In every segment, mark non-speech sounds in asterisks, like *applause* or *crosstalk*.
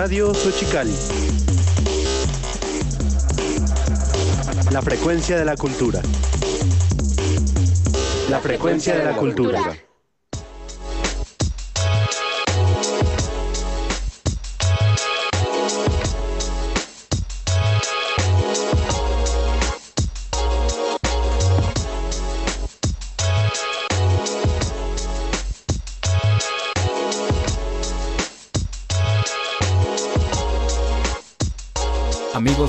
Radio Xochicali. La frecuencia de la cultura. La frecuencia de la cultura.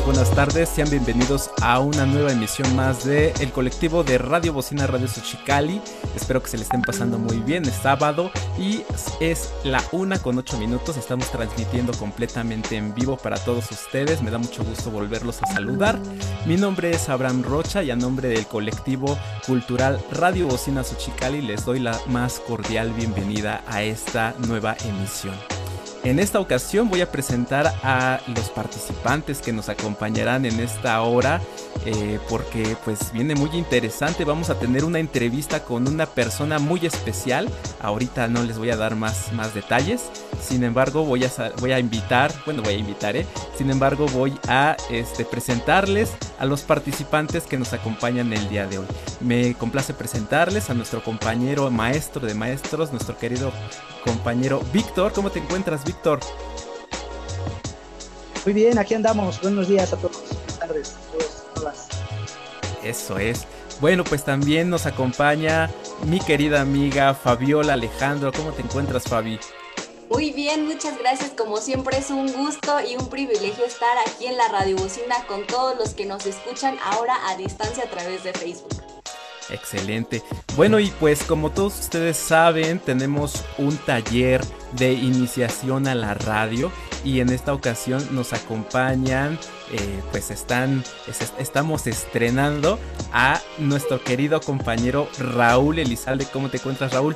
Buenas tardes, sean bienvenidos a una nueva emisión más de el colectivo de Radio Bocina Radio Xochicali. Espero que se le estén pasando muy bien, es sábado y es la una con ocho minutos. Estamos transmitiendo completamente en vivo para todos ustedes. Me da mucho gusto volverlos a saludar. Mi nombre es Abraham Rocha y a nombre del colectivo cultural Radio Bocina Xochicali les doy la más cordial bienvenida a esta nueva emisión. En esta ocasión voy a presentar a los participantes que nos acompañarán en esta hora eh, porque pues viene muy interesante. Vamos a tener una entrevista con una persona muy especial. Ahorita no les voy a dar más, más detalles. Sin embargo voy a, voy a invitar, bueno voy a invitar, ¿eh? Sin embargo voy a este, presentarles a los participantes que nos acompañan el día de hoy. Me complace presentarles a nuestro compañero maestro de maestros, nuestro querido compañero Víctor. ¿Cómo te encuentras, Víctor? Muy bien, aquí andamos. Buenos días a todos. Buenas tardes a todos, todas. Eso es. Bueno, pues también nos acompaña mi querida amiga Fabiola Alejandro. ¿Cómo te encuentras, Fabi? Muy bien, muchas gracias. Como siempre es un gusto y un privilegio estar aquí en la Radio Bocina con todos los que nos escuchan ahora a distancia a través de Facebook. Excelente. Bueno, y pues como todos ustedes saben, tenemos un taller de iniciación a la radio y en esta ocasión nos acompañan, eh, pues están, estamos estrenando a nuestro querido compañero Raúl Elizalde. ¿Cómo te encuentras, Raúl?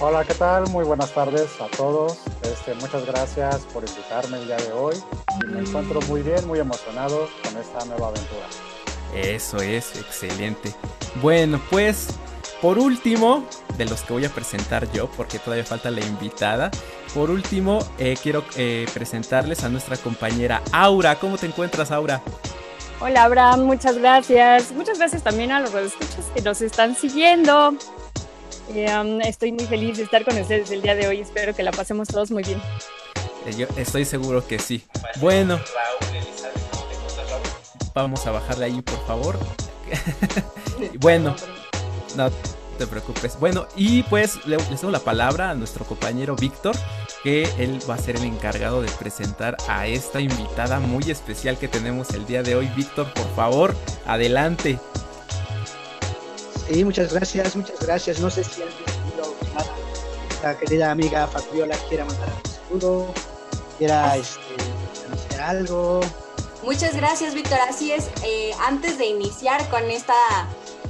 Hola, ¿qué tal? Muy buenas tardes a todos. Este, muchas gracias por invitarme el día de hoy me encuentro muy bien, muy emocionado con esta nueva aventura. Eso es, excelente. Bueno, pues por último, de los que voy a presentar yo, porque todavía falta la invitada, por último eh, quiero eh, presentarles a nuestra compañera Aura. ¿Cómo te encuentras, Aura? Hola, Abraham, muchas gracias. Muchas gracias también a los escuchas que nos están siguiendo. Eh, um, estoy muy feliz de estar con ustedes el día de hoy. Espero que la pasemos todos muy bien. Yo estoy seguro que sí. Bueno. Vamos a bajarle ahí, por favor. *laughs* bueno, no te preocupes. Bueno, y pues le, le cedo la palabra a nuestro compañero Víctor, que él va a ser el encargado de presentar a esta invitada muy especial que tenemos el día de hoy. Víctor, por favor, adelante. Sí, muchas gracias, muchas gracias. No sé si alguien la querida amiga Fabiola quiera mandar un saludo, quiera este, anunciar algo. Muchas gracias, Víctor. Así es, eh, antes de iniciar con esta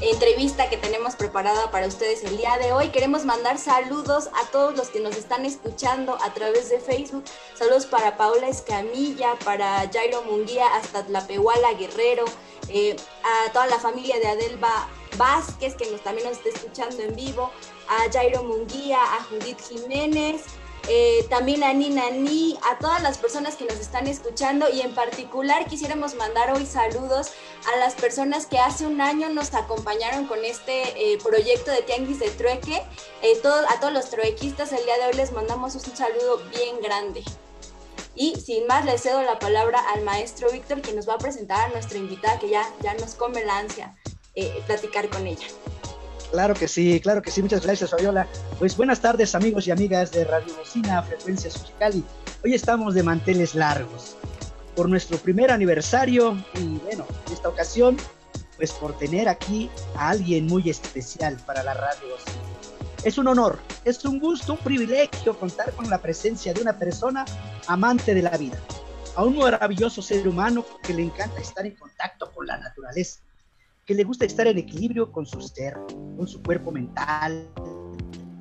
entrevista que tenemos preparada para ustedes el día de hoy, queremos mandar saludos a todos los que nos están escuchando a través de Facebook. Saludos para Paula Escamilla, para Jairo Munguía, hasta Tlapehuala Guerrero, eh, a toda la familia de Adelba Vázquez, que nos, también nos está escuchando en vivo, a Jairo Munguía, a Judith Jiménez, eh, también a Nina Ni, a todas las personas que nos están escuchando y en particular quisiéramos mandar hoy saludos a las personas que hace un año nos acompañaron con este eh, proyecto de Tianguis de Trueque. Eh, a todos los truequistas el día de hoy les mandamos un saludo bien grande. Y sin más, le cedo la palabra al maestro Víctor, que nos va a presentar a nuestra invitada, que ya, ya nos come la ansia platicar con ella. Claro que sí, claro que sí. Muchas gracias, Fabiola. Pues buenas tardes, amigos y amigas de Radio Bocina, Frecuencia Cali. Hoy estamos de manteles largos por nuestro primer aniversario y bueno, en esta ocasión, pues por tener aquí a alguien muy especial para la Radio. Es un honor, es un gusto, un privilegio contar con la presencia de una persona amante de la vida, a un maravilloso ser humano que le encanta estar en contacto con la naturaleza que le gusta estar en equilibrio con su ser, con su cuerpo mental,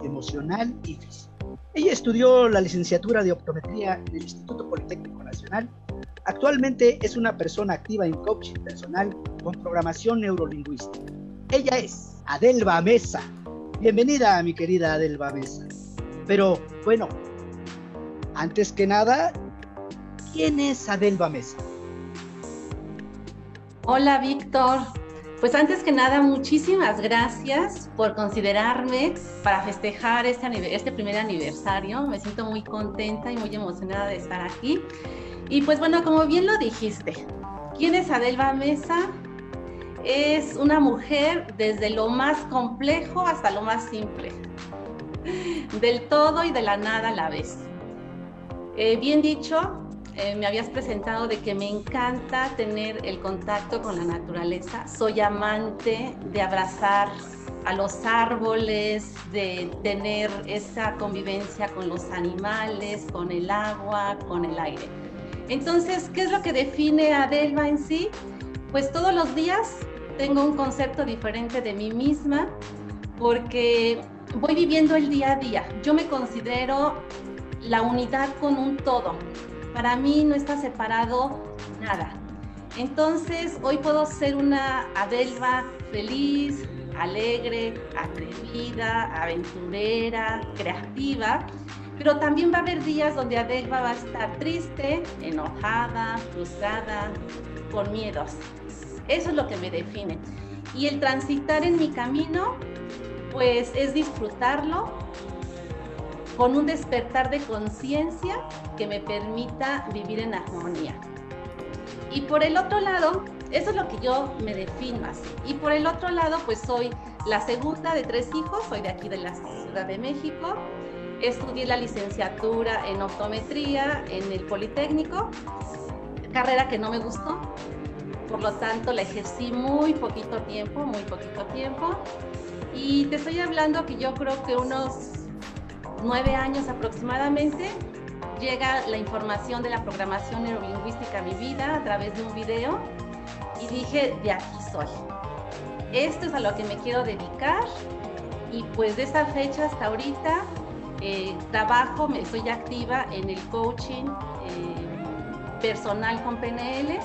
emocional y físico. Ella estudió la licenciatura de optometría en el Instituto Politécnico Nacional. Actualmente es una persona activa en coaching personal con programación neurolingüística. Ella es Adelba Mesa. Bienvenida, mi querida Adelba Mesa. Pero bueno, antes que nada, ¿quién es Adelba Mesa? Hola, Víctor. Pues antes que nada, muchísimas gracias por considerarme para festejar este, este primer aniversario. Me siento muy contenta y muy emocionada de estar aquí. Y pues bueno, como bien lo dijiste, ¿quién es Adelba Mesa? Es una mujer desde lo más complejo hasta lo más simple, del todo y de la nada a la vez. Eh, bien dicho, eh, me habías presentado de que me encanta tener el contacto con la naturaleza. Soy amante de abrazar a los árboles, de tener esa convivencia con los animales, con el agua, con el aire. Entonces, ¿qué es lo que define a Delva en sí? Pues todos los días tengo un concepto diferente de mí misma porque voy viviendo el día a día. Yo me considero la unidad con un todo. Para mí no está separado nada. Entonces, hoy puedo ser una Adelva feliz, alegre, atrevida, aventurera, creativa, pero también va a haber días donde Adelva va a estar triste, enojada, frustrada, con miedos. Eso es lo que me define. Y el transitar en mi camino, pues es disfrutarlo, con un despertar de conciencia que me permita vivir en armonía. Y por el otro lado, eso es lo que yo me defino así. Y por el otro lado, pues soy la segunda de tres hijos, soy de aquí de la Ciudad de México. Estudié la licenciatura en optometría en el Politécnico, carrera que no me gustó, por lo tanto la ejercí muy poquito tiempo, muy poquito tiempo. Y te estoy hablando que yo creo que unos nueve años aproximadamente, llega la información de la programación neurolingüística a mi vida a través de un video y dije, de aquí soy. Esto es a lo que me quiero dedicar y pues de esa fecha hasta ahorita eh, trabajo, me, estoy activa en el coaching eh, personal con PNL.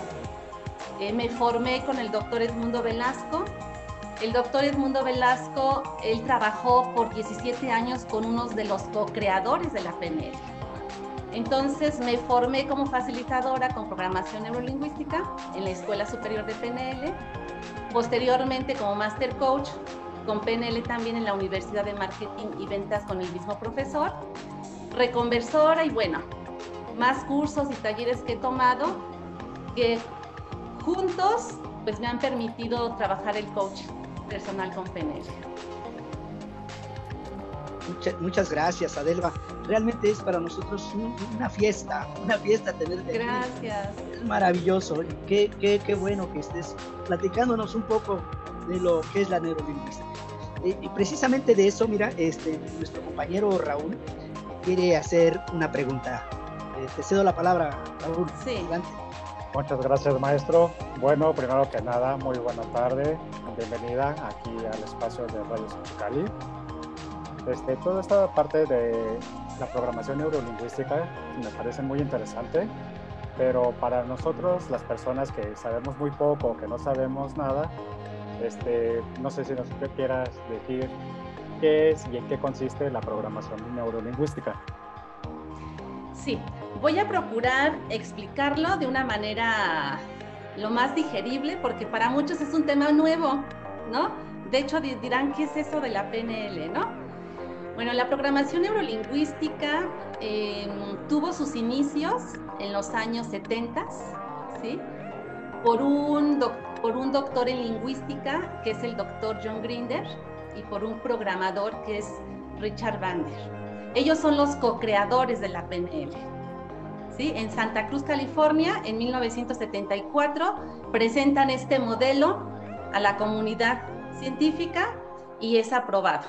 Eh, me formé con el doctor Edmundo Velasco el doctor Edmundo Velasco, él trabajó por 17 años con unos de los co-creadores de la PNL. Entonces me formé como facilitadora con programación neurolingüística en la Escuela Superior de PNL. Posteriormente como Master Coach con PNL también en la Universidad de Marketing y Ventas con el mismo profesor. Reconversora y bueno, más cursos y talleres que he tomado que juntos pues me han permitido trabajar el coaching personal con PNL. Muchas, gracias, Adelva. Realmente es para nosotros una fiesta, una fiesta tener Gracias. Es maravilloso. Qué, qué, qué bueno que estés platicándonos un poco de lo que es la neurolingüística. Y, precisamente de eso, mira, este, nuestro compañero Raúl quiere hacer una pregunta. Eh, te cedo la palabra, Raúl. Sí. Adelante. Muchas gracias, maestro. Bueno, primero que nada, muy buena tarde. Bienvenida aquí al espacio de Radio Cali. Este, toda esta parte de la programación neurolingüística me parece muy interesante, pero para nosotros, las personas que sabemos muy poco, que no sabemos nada, este, no sé si nos quieras decir qué es y en qué consiste la programación neurolingüística. Sí, voy a procurar explicarlo de una manera lo más digerible porque para muchos es un tema nuevo, ¿no? De hecho dirán, ¿qué es eso de la PNL, no? Bueno, la programación neurolingüística em, tuvo sus inicios en los años 70, ¿sí? Por un, por un doctor en lingüística, que es el doctor John Grinder, y por un programador, que es Richard Bander. Ellos son los co-creadores de la PNL. En Santa Cruz, California, en 1974, presentan este modelo a la comunidad científica y es aprobado.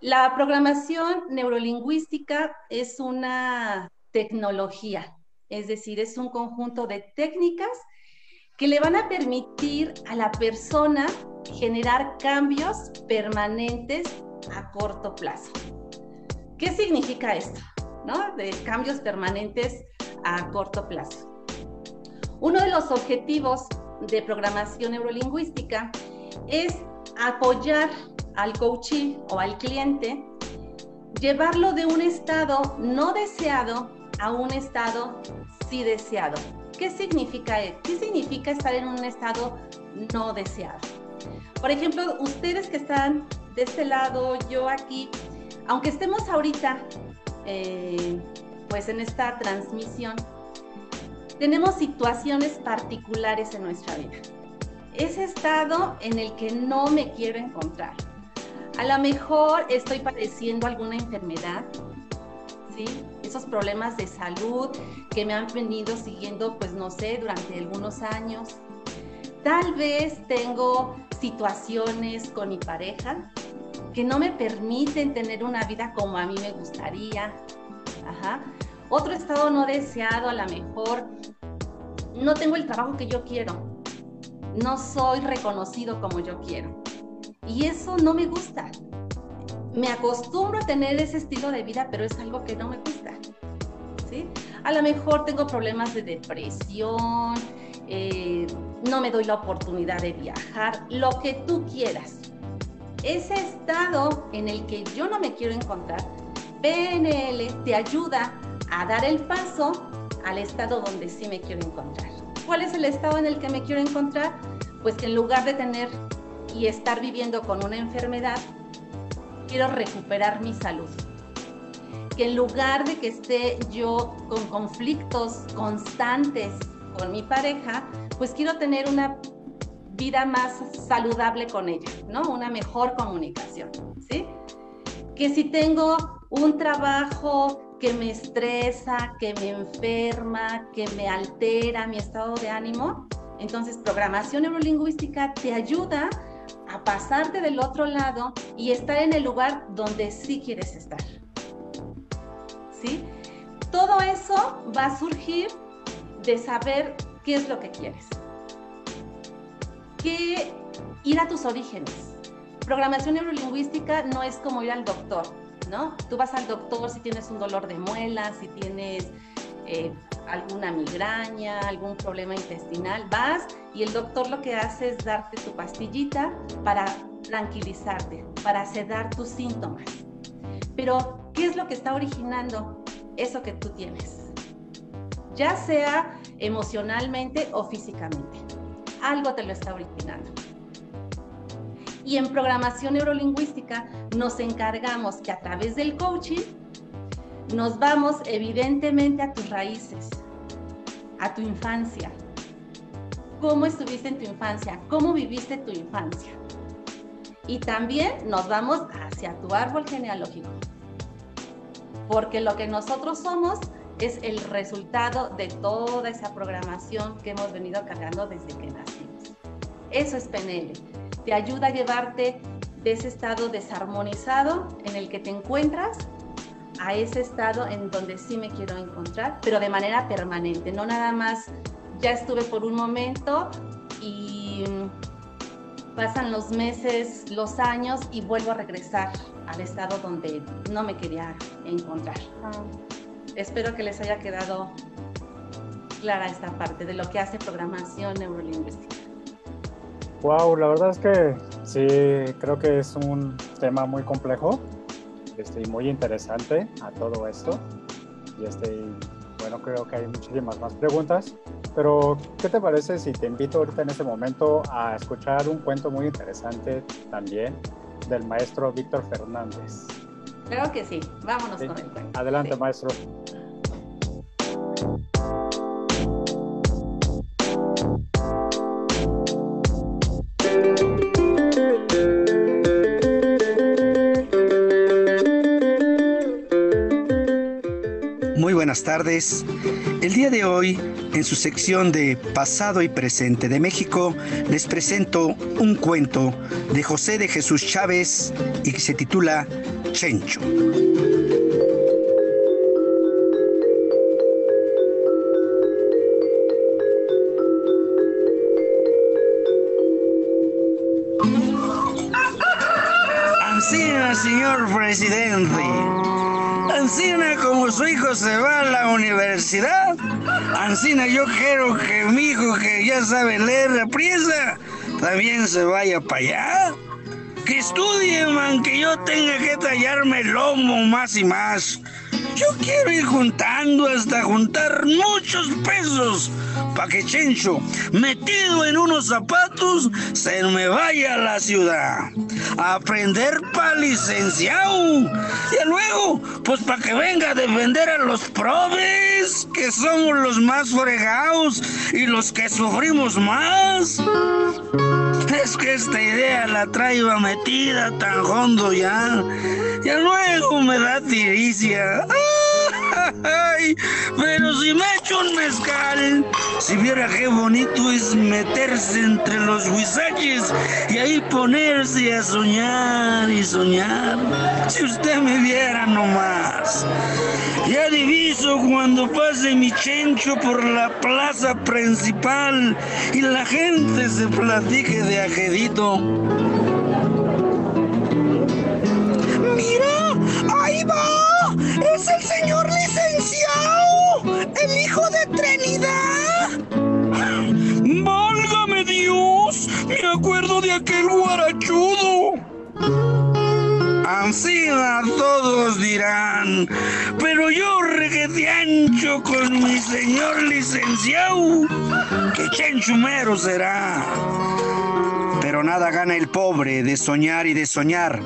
La programación neurolingüística es una tecnología, es decir, es un conjunto de técnicas que le van a permitir a la persona generar cambios permanentes a corto plazo. ¿Qué significa esto? De cambios permanentes a corto plazo. Uno de los objetivos de programación neurolingüística es apoyar al coachee o al cliente, llevarlo de un estado no deseado a un estado sí deseado. ¿Qué significa, ¿Qué significa estar en un estado no deseado? Por ejemplo, ustedes que están de este lado, yo aquí, aunque estemos ahorita eh, pues en esta transmisión, tenemos situaciones particulares en nuestra vida. Ese estado en el que no me quiero encontrar. A lo mejor estoy padeciendo alguna enfermedad, ¿sí? Esos problemas de salud que me han venido siguiendo, pues no sé, durante algunos años. Tal vez tengo situaciones con mi pareja que no me permiten tener una vida como a mí me gustaría. Ajá. Otro estado no deseado, a lo mejor no tengo el trabajo que yo quiero. No soy reconocido como yo quiero. Y eso no me gusta. Me acostumbro a tener ese estilo de vida, pero es algo que no me gusta. ¿sí? A lo mejor tengo problemas de depresión, eh, no me doy la oportunidad de viajar, lo que tú quieras. Ese estado en el que yo no me quiero encontrar, PNL te ayuda a dar el paso al estado donde sí me quiero encontrar. ¿Cuál es el estado en el que me quiero encontrar? Pues que en lugar de tener y estar viviendo con una enfermedad, quiero recuperar mi salud. Que en lugar de que esté yo con conflictos constantes con mi pareja, pues quiero tener una vida más saludable con ella, ¿no? Una mejor comunicación, ¿sí? Que si tengo un trabajo que me estresa, que me enferma, que me altera mi estado de ánimo, entonces programación neurolingüística te ayuda a pasarte del otro lado y estar en el lugar donde sí quieres estar. ¿Sí? Todo eso va a surgir de saber qué es lo que quieres. Que ir a tus orígenes. Programación neurolingüística no es como ir al doctor, ¿no? Tú vas al doctor si tienes un dolor de muelas, si tienes eh, alguna migraña, algún problema intestinal, vas y el doctor lo que hace es darte tu pastillita para tranquilizarte, para sedar tus síntomas. Pero, ¿qué es lo que está originando eso que tú tienes? Ya sea emocionalmente o físicamente. Algo te lo está originando. Y en programación neurolingüística nos encargamos que a través del coaching nos vamos evidentemente a tus raíces, a tu infancia. ¿Cómo estuviste en tu infancia? ¿Cómo viviste tu infancia? Y también nos vamos hacia tu árbol genealógico. Porque lo que nosotros somos es el resultado de toda esa programación que hemos venido cargando desde que nacimos. Eso es PNL. Te ayuda a llevarte de ese estado desarmonizado en el que te encuentras a ese estado en donde sí me quiero encontrar, pero de manera permanente, no nada más ya estuve por un momento y pasan los meses, los años y vuelvo a regresar al estado donde no me quería encontrar. Espero que les haya quedado clara esta parte de lo que hace programación neurolingüística. Wow, la verdad es que sí, creo que es un tema muy complejo este, muy interesante a todo esto. Y este, bueno, creo que hay muchísimas más preguntas. Pero, ¿qué te parece si te invito ahorita en este momento a escuchar un cuento muy interesante también del maestro Víctor Fernández? Creo que sí. Vámonos con el cuento. Adelante, maestro. Buenas tardes. El día de hoy, en su sección de Pasado y Presente de México, les presento un cuento de José de Jesús Chávez y que se titula Chencho. Señor presidente. Ancina como su hijo se va a la universidad, Ancina yo quiero que mi hijo que ya sabe leer priesa también se vaya para allá. Que estudie, man, que yo tenga que tallarme el lomo más y más. Yo quiero ir juntando hasta juntar muchos pesos para que Chencho, metido en unos zapatos, se me vaya a la ciudad aprender para licenciado. Y luego, pues para que venga a defender a los probes, que somos los más fregados y los que sufrimos más. Es que esta idea la traigo metida tan hondo ya. Y luego me da tiricia. Ay, pero si me echo un mezcal, si viera qué bonito es meterse entre los huizaches y ahí ponerse a soñar y soñar. Si usted me viera nomás. Ya diviso cuando pase mi chencho por la plaza principal y la gente se platique de ajedito. ¡Mira! ¡Es el señor licenciado! ¡El hijo de Trinidad! ¡Válgame Dios! Me acuerdo de aquel guarachudo. Ancina todos dirán, pero yo reguete ancho con mi señor licenciado, que chenchumero será. Pero nada gana el pobre de soñar y de soñar,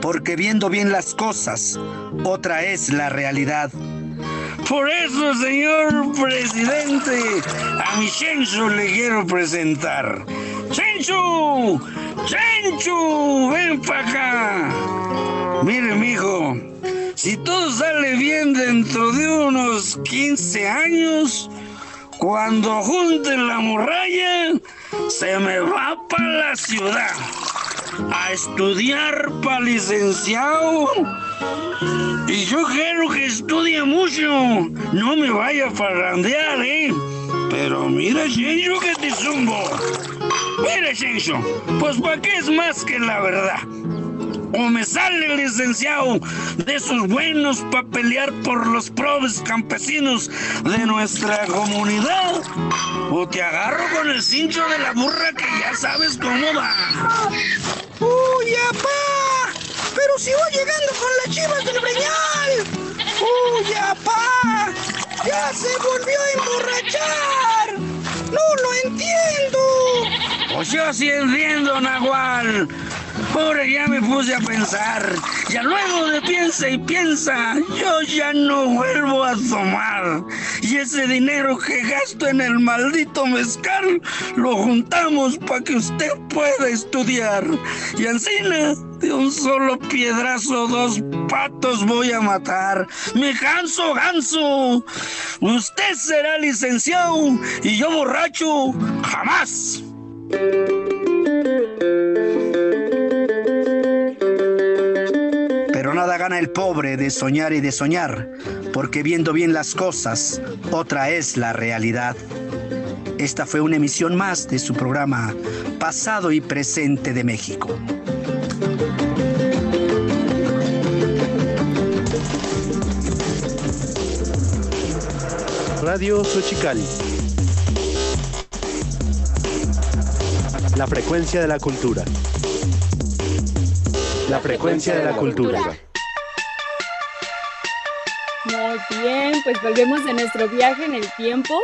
porque viendo bien las cosas, otra es la realidad. Por eso, señor presidente, a mi Chencho le quiero presentar. ¡Chencho! ¡Chencho! ¡Ven para acá! Mire, mijo, si todo sale bien dentro de unos 15 años, cuando junten la muralla, se me va para la ciudad a estudiar para licenciado. Y yo quiero que estudie mucho, no me vaya a parrandear, ¿eh? Pero mira, Chencho, que te zumbo. Mira, Chencho, pues para qué es más que la verdad. O me sale el licenciado de esos buenos para pelear por los probes campesinos de nuestra comunidad. O te agarro con el cincho de la burra que ya sabes cómo va. ¡Uy, apá! ¡Pero si voy llegando con las chivas del Breñal! ¡Uy, apá! ¡Ya se volvió a emborrachar! ¡No lo entiendo! Pues yo sí entiendo, Nahual. Ahora ya me puse a pensar. Ya luego de piensa y piensa, yo ya no vuelvo a tomar. Y ese dinero que gasto en el maldito mezcal, lo juntamos para que usted pueda estudiar. Y encima, de un solo piedrazo, dos patos voy a matar. Me canso, ganso. Usted será licenciado y yo borracho, jamás. Nada gana el pobre de soñar y de soñar, porque viendo bien las cosas, otra es la realidad. Esta fue una emisión más de su programa Pasado y Presente de México. Radio Xochicali. La frecuencia de la cultura. La frecuencia de la cultura. Muy bien, pues volvemos de nuestro viaje en el tiempo.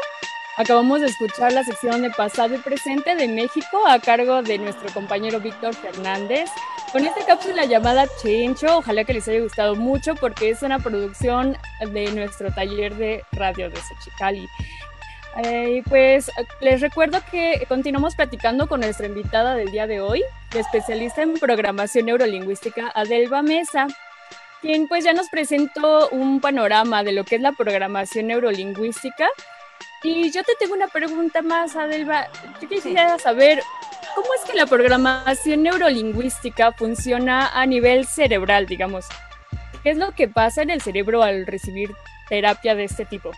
Acabamos de escuchar la sección de pasado y presente de México a cargo de nuestro compañero Víctor Fernández. Con esta cápsula llamada Chencho, ojalá que les haya gustado mucho porque es una producción de nuestro taller de radio de Xochicali. Eh, pues les recuerdo que continuamos platicando con nuestra invitada del día de hoy, especialista en programación neurolingüística Adelba Mesa, quien pues ya nos presentó un panorama de lo que es la programación neurolingüística. Y yo te tengo una pregunta más, Adelba. Yo quisiera saber cómo es que la programación neurolingüística funciona a nivel cerebral, digamos. ¿Qué es lo que pasa en el cerebro al recibir terapia de este tipo?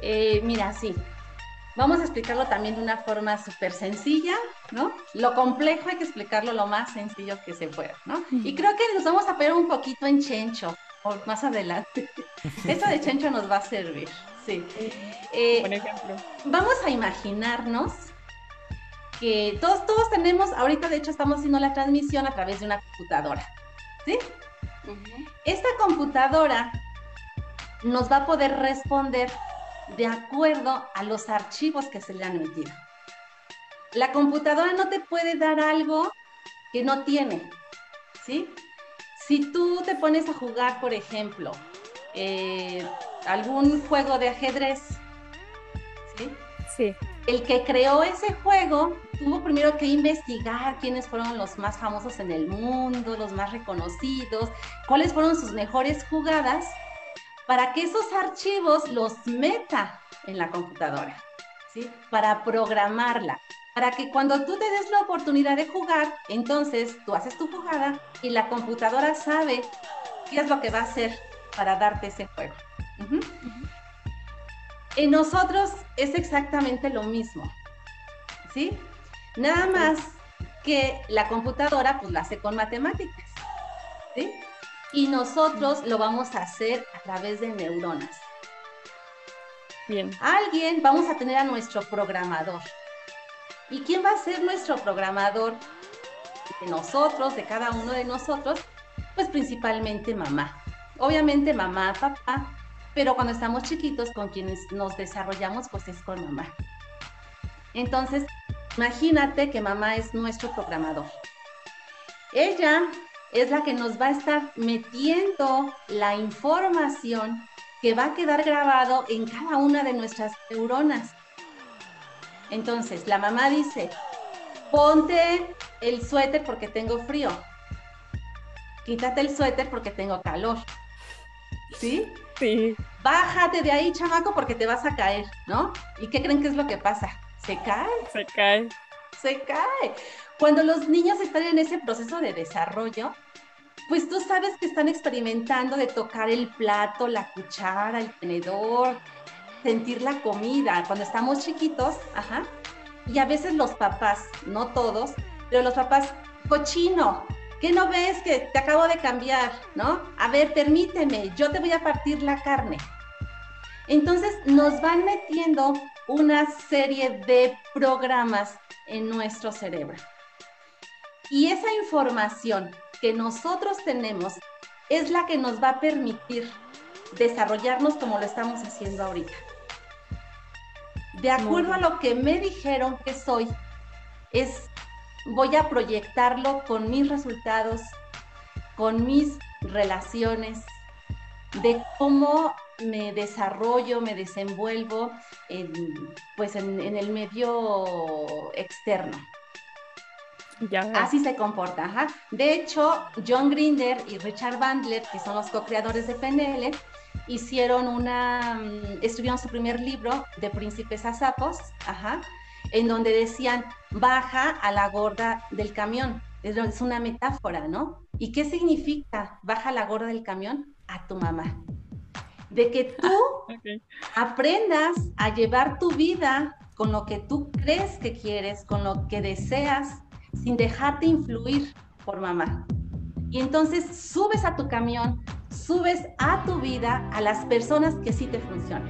Eh, mira, sí. Vamos a explicarlo también de una forma súper sencilla, ¿no? Lo complejo hay que explicarlo lo más sencillo que se pueda, ¿no? Y creo que nos vamos a pegar un poquito en Chencho, por más adelante. *laughs* Esto de Chencho nos va a servir, sí. Eh, Por ejemplo. vamos a imaginarnos que todos, todos tenemos, ahorita de hecho estamos haciendo la transmisión a través de una computadora, ¿sí? Esta computadora nos va a poder responder de acuerdo a los archivos que se le han metido. La computadora no te puede dar algo que no tiene, ¿sí? Si tú te pones a jugar, por ejemplo, eh, algún juego de ajedrez, ¿sí? Sí. El que creó ese juego tuvo primero que investigar quiénes fueron los más famosos en el mundo, los más reconocidos, cuáles fueron sus mejores jugadas, para que esos archivos los meta en la computadora, ¿sí? Para programarla, para que cuando tú te des la oportunidad de jugar, entonces tú haces tu jugada y la computadora sabe qué es lo que va a hacer para darte ese juego. En nosotros es exactamente lo mismo, ¿sí? Nada más que la computadora pues la hace con matemáticas, ¿sí? Y nosotros lo vamos a hacer a través de neuronas. Bien. Alguien, vamos a tener a nuestro programador. ¿Y quién va a ser nuestro programador? De nosotros, de cada uno de nosotros, pues principalmente mamá. Obviamente mamá, papá, pero cuando estamos chiquitos con quienes nos desarrollamos, pues es con mamá. Entonces, imagínate que mamá es nuestro programador. Ella es la que nos va a estar metiendo la información que va a quedar grabado en cada una de nuestras neuronas. Entonces, la mamá dice, ponte el suéter porque tengo frío. Quítate el suéter porque tengo calor. ¿Sí? Sí. Bájate de ahí, chamaco, porque te vas a caer, ¿no? ¿Y qué creen que es lo que pasa? Se cae. Se cae. Se cae. Cuando los niños están en ese proceso de desarrollo, pues tú sabes que están experimentando de tocar el plato, la cuchara, el tenedor, sentir la comida. Cuando estamos chiquitos, ajá. Y a veces los papás, no todos, pero los papás, cochino, ¿Qué no ves que te acabo de cambiar? ¿No? A ver, permíteme, yo te voy a partir la carne. Entonces nos van metiendo una serie de programas en nuestro cerebro. Y esa información que nosotros tenemos es la que nos va a permitir desarrollarnos como lo estamos haciendo ahorita. De acuerdo a lo que me dijeron que soy, es voy a proyectarlo con mis resultados, con mis relaciones, de cómo me desarrollo, me desenvuelvo en, pues en, el medio externo. Así se comporta. De hecho, John Grinder y Richard Bandler, que son los co-creadores de PNL, hicieron una, mm, escribieron su primer libro de Príncipes a Sapos, ajá, en donde decían, baja a la gorda del camión. Es una metáfora, ¿no? ¿Y qué significa baja a la gorda del camión? A tu mamá. De que tú *laughs* aprendas a llevar tu vida con lo que tú crees que quieres, con lo que deseas, sin dejarte influir por mamá. Y entonces subes a tu camión, subes a tu vida a las personas que sí te funcionan.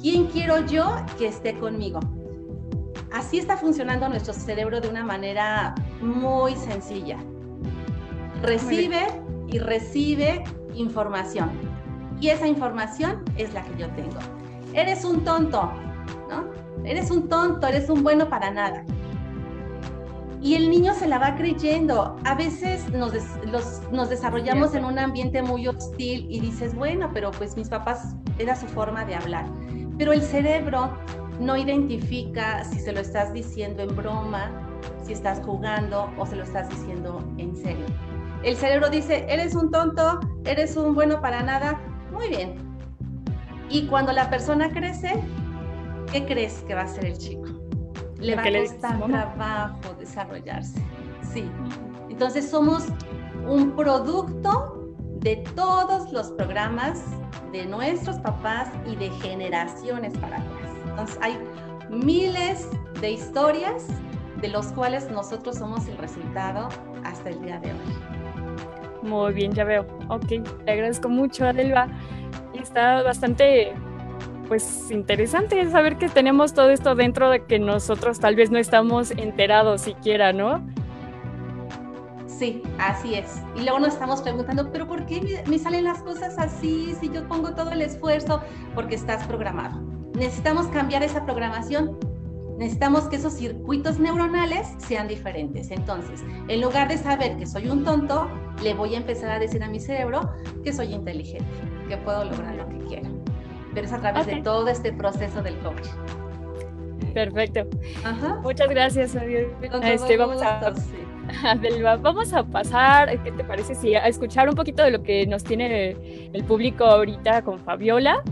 ¿Quién quiero yo que esté conmigo? Así está funcionando nuestro cerebro de una manera muy sencilla. Recibe y recibe información. Y esa información es la que yo tengo. Eres un tonto, ¿no? Eres un tonto, eres un bueno para nada. Y el niño se la va creyendo. A veces nos, nos desarrollamos en un ambiente muy hostil y dices, bueno, pero pues mis papás era su forma de hablar. Pero el cerebro no identifica si se lo estás diciendo en broma, si estás jugando o se lo estás diciendo en serio. El cerebro dice, eres un tonto, eres un bueno para nada, muy bien. Y cuando la persona crece, ¿qué crees que va a hacer el chico? Le va a costar trabajo desarrollarse. Sí. Entonces somos un producto de todos los programas de nuestros papás y de generaciones para atrás. Entonces hay miles de historias de los cuales nosotros somos el resultado hasta el día de hoy. Muy bien, ya veo. Ok, te agradezco mucho, Adelva. Está bastante, pues, interesante saber que tenemos todo esto dentro de que nosotros tal vez no estamos enterados siquiera, ¿no? Sí, así es. Y luego nos estamos preguntando, pero ¿por qué me, salen las cosas así si yo pongo todo el esfuerzo? Porque estás programado. Necesitamos cambiar esa programación. Necesitamos que esos circuitos neuronales sean diferentes. Entonces, en lugar de saber que soy un tonto, le voy a empezar a decir a mi cerebro que soy inteligente, que puedo lograr lo que quiero. Pero es a través de todo este proceso del coach. Perfecto. Muchas gracias, Este, vamos a, *laughs* vamos a pasar, ¿qué te parece? si a escuchar un poquito de lo que nos tiene el público ahorita con Fabiola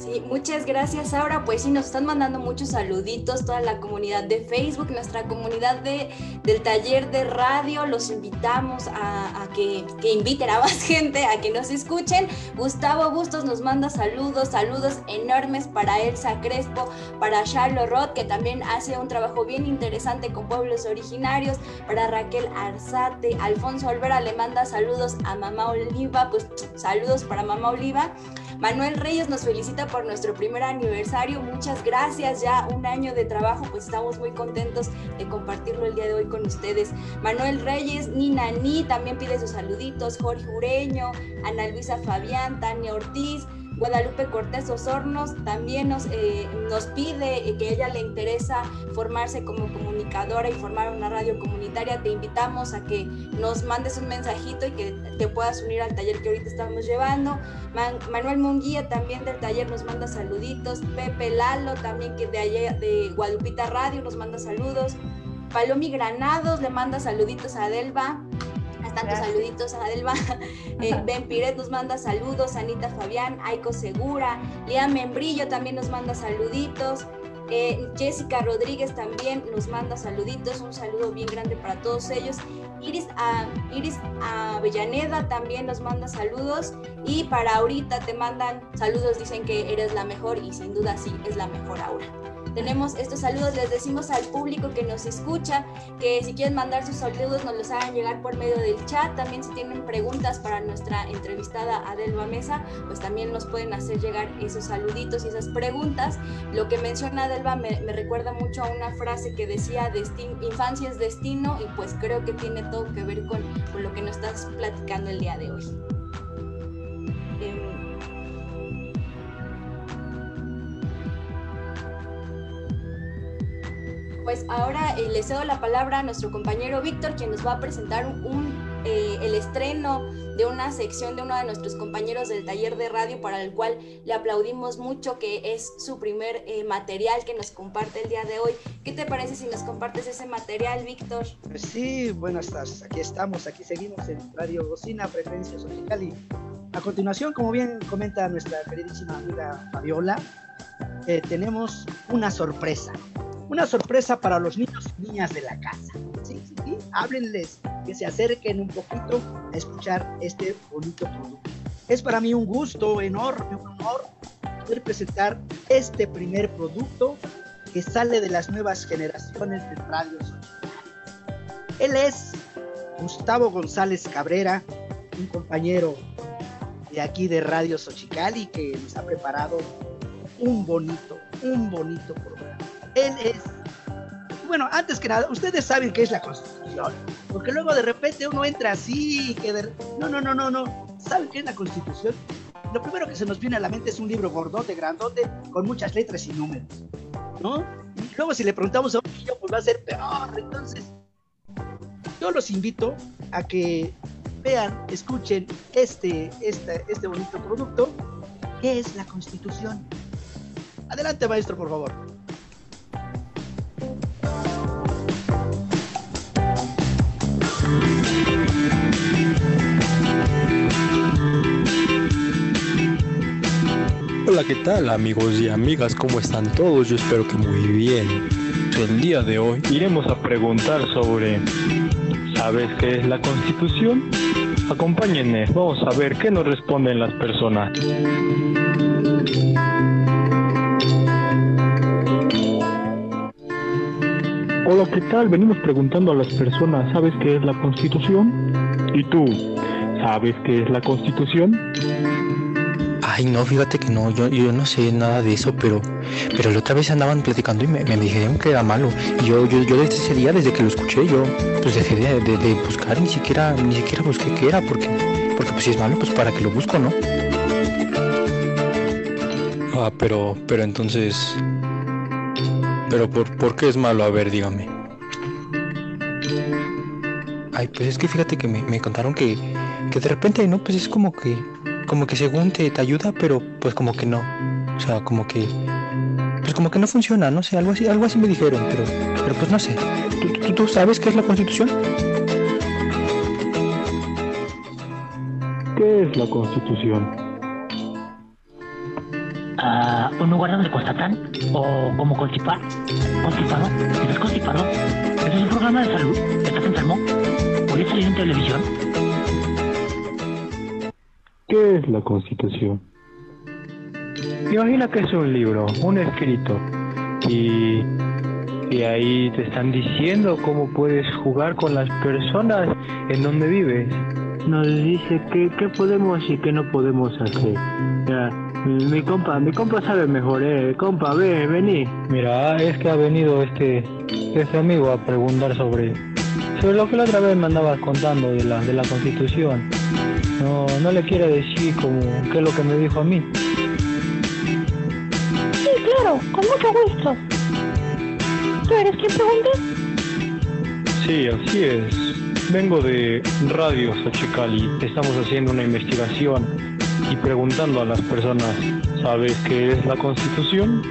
Sí, muchas gracias. Ahora, pues sí, nos están mandando muchos saluditos, toda la comunidad de Facebook, nuestra comunidad de, del taller de radio. Los invitamos a, que, que, inviten a más *laughs* gente a que nos escuchen. Gustavo Bustos nos manda saludos, saludos enormes para Elsa Crespo, para Charlo Roth, que también hace un trabajo bien interesante con pueblos originarios, para Raquel Arzate, Alfonso Olvera le manda saludos a Mamá Oliva, pues saludos para Mamá Oliva. Manuel Reyes nos felicita por nuestro primer aniversario. Muchas gracias, ya un año de trabajo, pues estamos muy contentos de compartirlo el día de hoy con ustedes. Manuel Reyes, Nina Ni también pide sus saluditos, Jorge Ureño, Ana Luisa Fabián, Tania Ortiz, Guadalupe Cortés Osornos también nos, eh, nos pide que ella le interesa formarse como comunicadora y formar una radio comunitaria. Te invitamos a que nos mandes un mensajito y que te puedas unir al taller que ahorita estamos llevando. Manuel Munguía también del taller nos manda saluditos. Pepe Lalo también que de allá de Guadalupita Radio nos manda saludos. Palomi Granados le manda saluditos a Delva tantos saluditos a Adelba. *laughs* Eh, ben Piret nos manda saludos, Anita Fabián, Aiko Segura, Lea Membrillo también nos manda saluditos. Eh, Jessica Rodríguez también nos manda saluditos, un saludo bien grande para todos ellos. Iris, a, Iris Avellaneda también nos manda saludos y para ahorita te mandan saludos, dicen que eres la mejor y sin duda sí es la mejor ahora tenemos estos saludos. Les decimos al público que nos escucha que si quieren mandar sus saludos nos los hagan llegar por medio del chat. También si tienen preguntas para nuestra entrevistada Adelba Mesa, pues también nos pueden hacer llegar esos saluditos y esas preguntas. Lo que menciona Adelba me, recuerda mucho a una frase que decía, infancia es destino y pues creo que tiene todo que ver con lo que nos estás platicando el día de hoy. Pues ahora eh, le cedo la palabra a nuestro compañero Víctor, quien nos va a presentar un, eh, el estreno de una sección de uno de nuestros compañeros del taller de radio, para el cual le aplaudimos mucho, que es su primer eh, material que nos comparte el día de hoy. ¿Qué te parece si nos compartes ese material, Víctor? Pues sí, buenas tardes. Aquí estamos, aquí seguimos en Radio Bocina, Frecuencia Social y a continuación, como bien comenta nuestra queridísima amiga Fabiola, tenemos una sorpresa una sorpresa para los niños y niñas de la casa. Sí, sí, sí, háblenles, que se acerquen un poquito a escuchar este bonito producto. Es para mí un gusto enorme, un honor poder presentar este primer producto que sale de las nuevas generaciones de Radio Él es Gustavo González Cabrera, un compañero de aquí de Radio Xochicali que nos ha preparado un bonito, un bonito programa. Él es, bueno, antes que nada, ustedes saben qué es la Constitución, porque luego de repente uno entra así, que no, no, no, no, no, ¿saben qué es la Constitución? Lo primero que se nos viene a la mente es un libro gordote, grandote, con muchas letras y números, ¿no? Y luego si le preguntamos a un niño, pues va a ser peor. Entonces, yo los invito a que vean, escuchen este, este, este bonito producto, ¿Qué es la Constitución. Adelante, maestro, por favor. Hola, ¿qué tal amigos y amigas? ¿Cómo están todos? Yo espero que muy bien. El día de hoy iremos a preguntar sobre ¿Sabes qué es la Constitución? Acompáñenme, vamos a ver qué nos responden las personas. Hola, ¿qué tal? Venimos preguntando a las personas, ¿sabes qué es la Constitución? ¿Y tú? ¿Sabes qué es la Constitución? Ay, no, fíjate que no, yo, yo no sé nada de eso, pero, pero la otra vez andaban platicando y me, me dijeron que era malo. Y yo, yo, yo desde ese día, desde que lo escuché, yo pues decidí de, de, buscar, ni siquiera, ni siquiera busqué qué era, porque, porque pues si es malo, pues para que lo busco, ¿no? Ah, pero, pero entonces, pero por, ¿por qué es malo? A ver, dígame. Ay, pues es que fíjate que me, me contaron que, que de repente, ¿no? Pues es como que como que según te, te ayuda, pero pues como que no. O sea, como que pues como que no funciona, no sé, algo así, algo así me dijeron, pero, pero pues no sé. ¿Tú, tú, sabes qué es la constitución? ¿Qué es la constitución? Uh, un lugar donde constatan o como constipar, constipado, ¿estás constipado? ¿Eso es un programa de salud? ¿Estás enfermo? ¿Voy a salir en televisión? ¿Qué es la Constitución? Imagina que es un libro, un escrito, y, y ahí te están diciendo cómo puedes jugar con las personas en donde vives. Nos dice qué, qué podemos y qué no podemos hacer. Ya, mi compa, mi compa sabe mejor, eh. Compa, ven, vení. Mira, es que ha venido este, este amigo a preguntar sobre, sobre lo que la otra vez me andabas contando de la, de la constitución. No, no le quiere decir como qué es lo que me dijo a mí. Sí, claro, con mucho gusto. ¿Tú eres quien pregunta? Sí, así es. Vengo de Radio Xochicali. Estamos haciendo una investigación y preguntando a las personas, ¿sabes qué es la Constitución?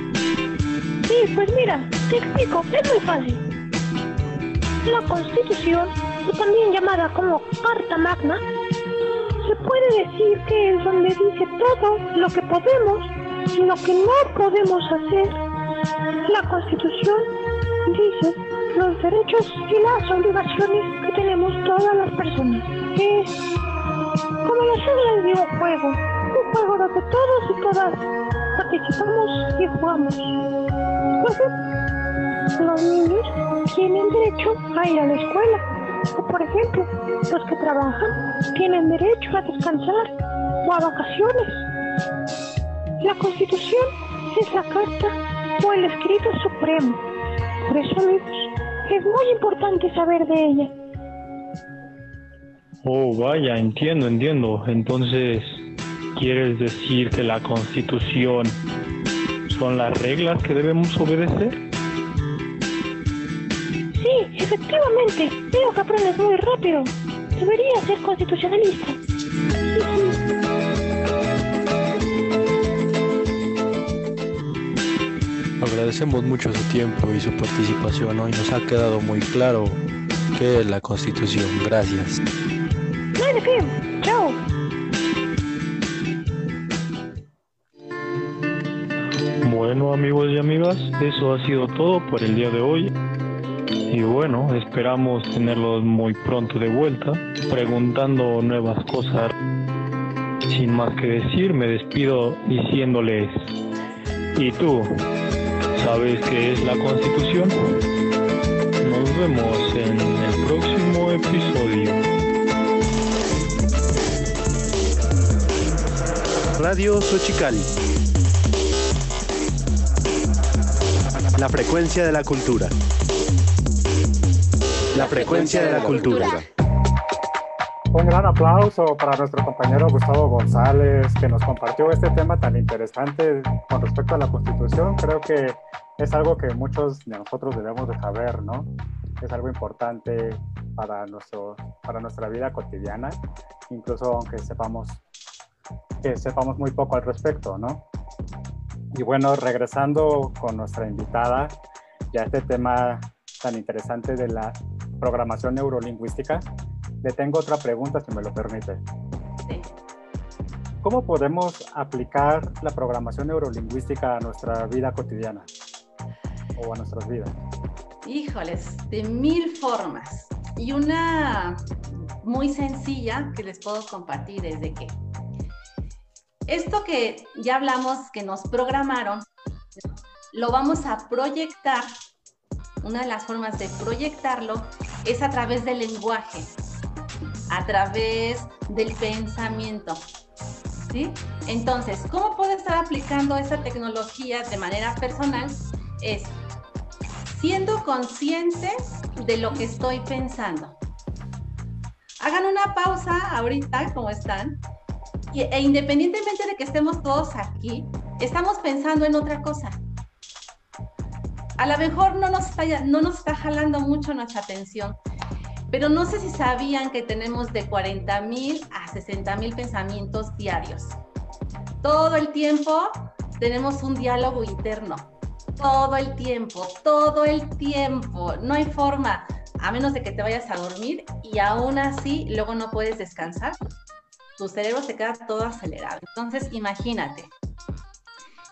Sí, pues mira, te explico, es muy fácil. La Constitución, también llamada como Carta Magna, se puede decir que es donde dice todo lo que podemos y lo que no podemos hacer. La Constitución dice los derechos y las obligaciones que tenemos todas las personas. Es como las reglas de un juego, un juego donde todos y todas participamos y jugamos. los niños tienen derecho a ir a la escuela o por ejemplo, los que trabajan tienen derecho a descansar o a vacaciones. La Constitución es la carta o el escrito supremo. Por eso, amigos, es muy importante saber de ella. Oh, vaya, entiendo, entiendo. Entonces, ¿quieres decir que la Constitución son las reglas que debemos obedecer? Efectivamente, veo que aprendes muy rápido. Debería ser constitucionalista. Agradecemos mucho su tiempo y su participación hoy. Nos ha quedado muy claro qué es la Constitución. Gracias. No hay de qué. Chao. Bueno amigos y amigas, eso ha sido todo por el día de hoy. Y bueno, esperamos tenerlos muy pronto de vuelta, preguntando nuevas cosas. Sin más que decir, me despido diciéndoles, ¿y tú? ¿Sabes qué es la Constitución? Nos vemos en el próximo episodio. Radio Xochicali. La frecuencia de la cultura la frecuencia de la cultura. Un gran aplauso para nuestro compañero Gustavo González, que nos compartió este tema tan interesante con respecto a la Constitución. Creo que es algo que muchos de nosotros debemos de saber, ¿no? Es algo importante para, nuestro, para nuestra vida cotidiana, incluso aunque sepamos, que sepamos muy poco al respecto, ¿no? Y bueno, regresando con nuestra invitada, ya este tema tan interesante de la programación neurolingüística, le tengo otra pregunta, si me lo permite. Sí. ¿Cómo podemos aplicar la programación neurolingüística a nuestra vida cotidiana o a nuestras vidas? Híjoles, de mil formas. Y una muy sencilla que les puedo compartir es de que esto que ya hablamos, que nos programaron, lo vamos a proyectar una de las formas de proyectarlo es a través del lenguaje, a través del pensamiento. ¿Sí? Entonces, ¿cómo puedo estar aplicando esa tecnología de manera personal? Es siendo consciente de lo que estoy pensando. Hagan una pausa ahorita, como están, e independientemente de que estemos todos aquí, estamos pensando en otra cosa. A lo mejor no nos está, no nos está jalando mucho nuestra atención, pero no sé si sabían que tenemos de 40 mil a 60 mil pensamientos diarios. Todo el tiempo tenemos un diálogo interno. Todo el tiempo, todo el tiempo. No hay forma, a menos de que te vayas a dormir y aún así luego no puedes descansar. Tu cerebro se queda todo acelerado. Entonces, imagínate.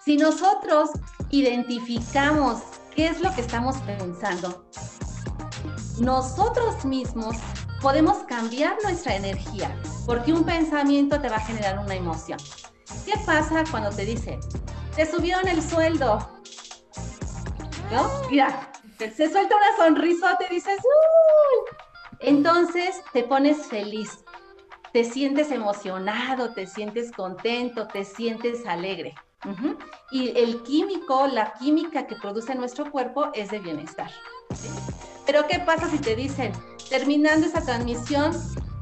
Si nosotros identificamos qué es lo que estamos pensando, nosotros mismos podemos cambiar nuestra energía, porque un pensamiento te va a generar una emoción. ¿Qué pasa cuando te dicen, te subieron el sueldo? ¿No? Mira, se suelta una sonrisa, te dices, ¡Uy! Entonces te pones feliz, te sientes emocionado, te sientes contento, te sientes alegre. Y el químico, la química que produce nuestro cuerpo es de bienestar. Pero ¿qué pasa si te dicen, terminando esa transmisión,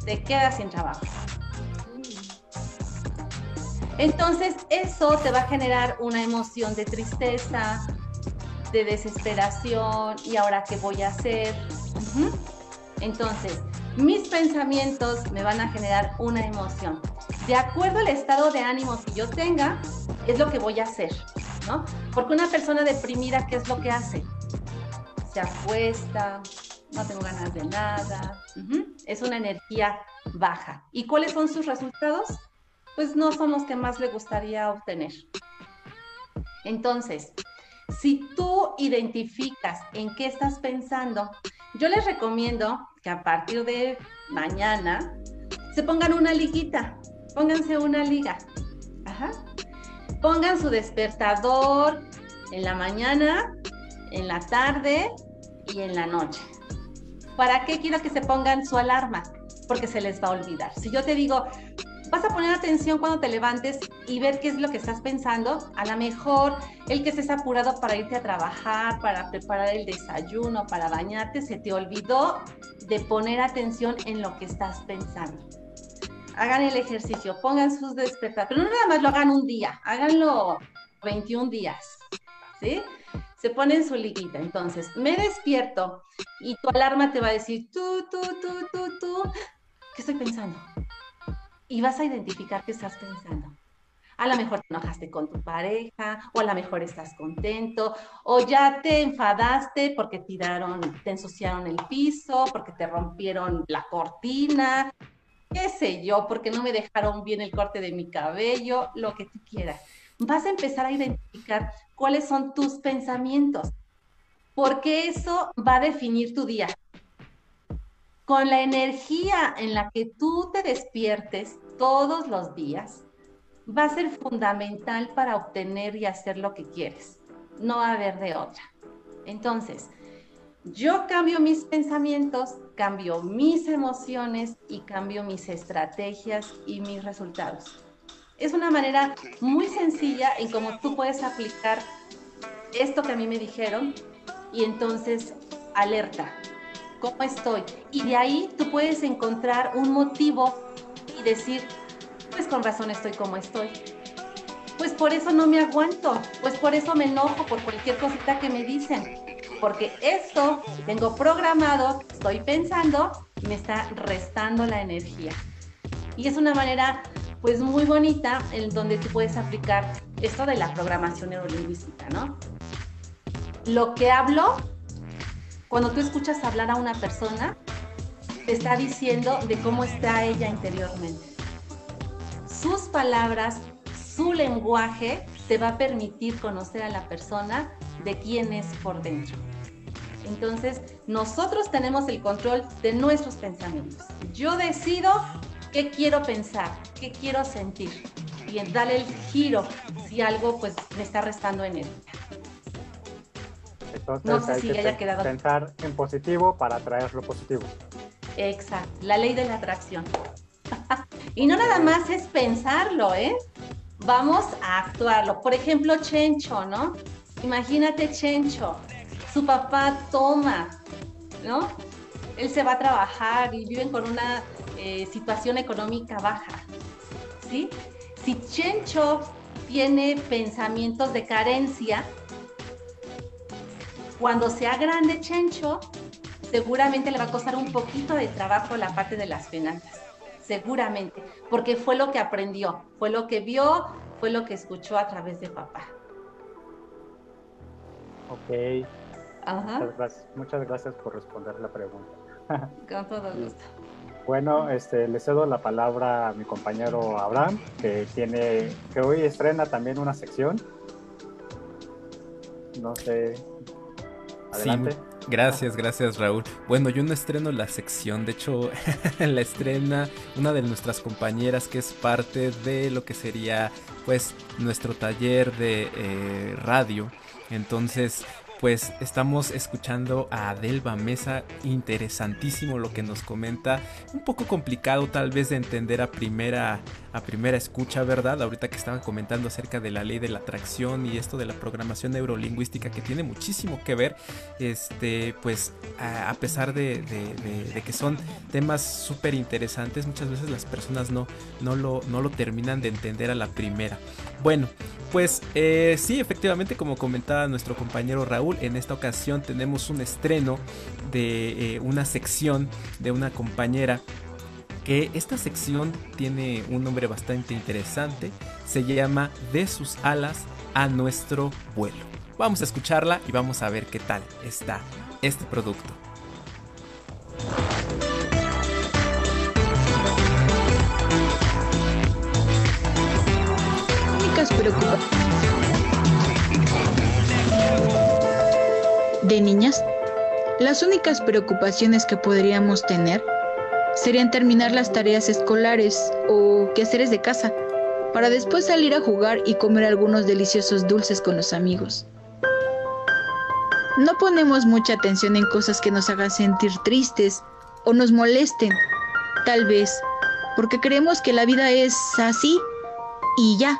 te quedas sin trabajo? Entonces eso te va a generar una emoción de tristeza, de desesperación y ahora qué voy a hacer. Entonces, mis pensamientos me van a generar una emoción. De acuerdo al estado de ánimo que yo tenga, es lo que voy a hacer, ¿no? Porque una persona deprimida, ¿qué es lo que hace? se acuesta, no tengo ganas de nada. Es una energía baja. ¿Y cuáles son sus resultados? Pues no son los que más le gustaría obtener. Entonces, si tú identificas en qué estás pensando, yo les recomiendo que a partir de mañana se pongan una liguita, pónganse una liga. Pongan su despertador en la mañana, en la tarde y en la noche. ¿Para qué quiero que se pongan su alarma? Porque se les va a olvidar. Si yo te digo, vas a poner atención cuando te levantes y ver qué es lo que estás pensando, a lo mejor el que estés apurado para irte a trabajar, para preparar el desayuno, para bañarte, se te olvidó de poner atención en lo que estás pensando. Hagan el ejercicio, pongan sus despertadores, pero no nada más lo hagan un día, háganlo 21 días, ¿sí? se pone en su liguita. Entonces, me despierto y tu alarma te va a decir, tú, tú, tú, tú, tú, ¿qué estoy pensando? Y vas a identificar qué estás pensando. A lo mejor te enojaste con tu pareja, o a lo mejor estás contento, o ya te enfadaste porque tiraron, te ensuciaron el piso, porque te rompieron la cortina, qué sé yo, porque no me dejaron bien el corte de mi cabello, lo que tú quieras vas a empezar a identificar cuáles son tus pensamientos, porque eso va a definir tu día. Con la energía en la que tú te despiertes todos los días, va a ser fundamental para obtener y hacer lo que quieres. No va a haber de otra. Entonces, yo cambio mis pensamientos, cambio mis emociones y cambio mis estrategias y mis resultados. Es una manera muy sencilla en cómo tú puedes aplicar esto que a mí me dijeron y entonces alerta, ¿cómo estoy? Y de ahí tú puedes encontrar un motivo y decir, pues con razón estoy como estoy. Pues por eso no me aguanto, pues por eso me enojo por cualquier cosita que me dicen. Porque esto tengo programado, estoy pensando, me está restando la energía. Y es una manera pues muy bonita en donde tú puedes aplicar esto de la programación neurolingüística, ¿no? Lo que hablo, cuando tú escuchas hablar a una persona, te está diciendo de cómo está ella interiormente. Sus palabras, su lenguaje te va a permitir conocer a la persona de quién es por dentro. Entonces, nosotros tenemos el control de nuestros pensamientos. Yo decido qué quiero pensar, qué quiero sentir. Y dale el giro si algo pues me está restando energía. Entonces no sé hay si que haya quedado... pensar en positivo para atraer lo positivo. Exacto, la ley de la atracción. *laughs* Y no nada más es pensarlo, ¿eh? Vamos a actuarlo. Por ejemplo, Chencho, ¿no? Imagínate Chencho, su papá toma, ¿no? Él se va a trabajar y viven con una eh, situación económica baja, ¿sí? Si Chencho tiene pensamientos de carencia, cuando sea grande Chencho, seguramente le va a costar un poquito de trabajo la parte de las finanzas, seguramente, porque fue lo que aprendió, fue lo que vio, fue lo que escuchó a través de papá. Ok. Muchas, gracias, por responder la pregunta. *laughs* Con todo gusto. Bueno, este, le cedo la palabra a mi compañero Abraham, que tiene, que hoy estrena también una sección. No sé. Adelante. Gracias, gracias Raúl. Bueno, yo no estreno la sección, de hecho *laughs* la estrena una de nuestras compañeras que es parte de lo que sería pues nuestro taller de eh, radio. Entonces pues estamos escuchando a Adelba Mesa, interesantísimo lo que nos comenta, un poco complicado tal vez de entender a primera, a primera escucha, ¿verdad? Ahorita que estaban comentando acerca de la ley de la atracción y esto de la programación neurolingüística que tiene muchísimo que ver, este, pues a, pesar de, que son temas súper interesantes, muchas veces las personas no, no, lo, no lo terminan de entender a la primera. Bueno, pues eh, sí, efectivamente, como comentaba nuestro compañero Raúl, en esta ocasión tenemos un estreno de eh, una sección de una compañera que esta sección tiene un nombre bastante interesante, se llama De sus alas a nuestro vuelo. Vamos a escucharla y vamos a ver qué tal está este producto. De niñas, las únicas preocupaciones que podríamos tener serían terminar las tareas escolares o quehaceres de casa, para después salir a jugar y comer algunos deliciosos dulces con los amigos. No ponemos mucha atención en cosas que nos hagan sentir tristes o nos molesten, tal vez porque creemos que la vida es así y ya.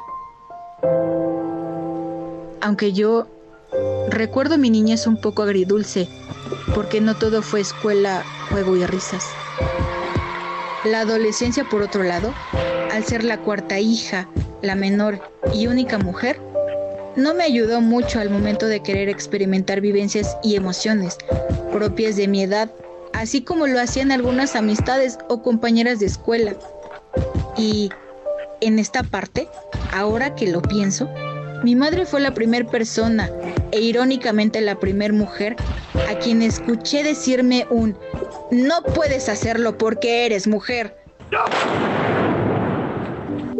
Aunque yo recuerdo mi niñez un poco agridulce, porque no todo fue escuela, juego y risas. La adolescencia, por otro lado, al ser la cuarta hija, la menor y única mujer, no me ayudó mucho al momento de querer experimentar vivencias y emociones propias de mi edad, así como lo hacían algunas amistades o compañeras de escuela. Y en esta parte, ahora que lo pienso, mi madre fue la primera persona e irónicamente la primera mujer a quien escuché decirme un no puedes hacerlo porque eres mujer.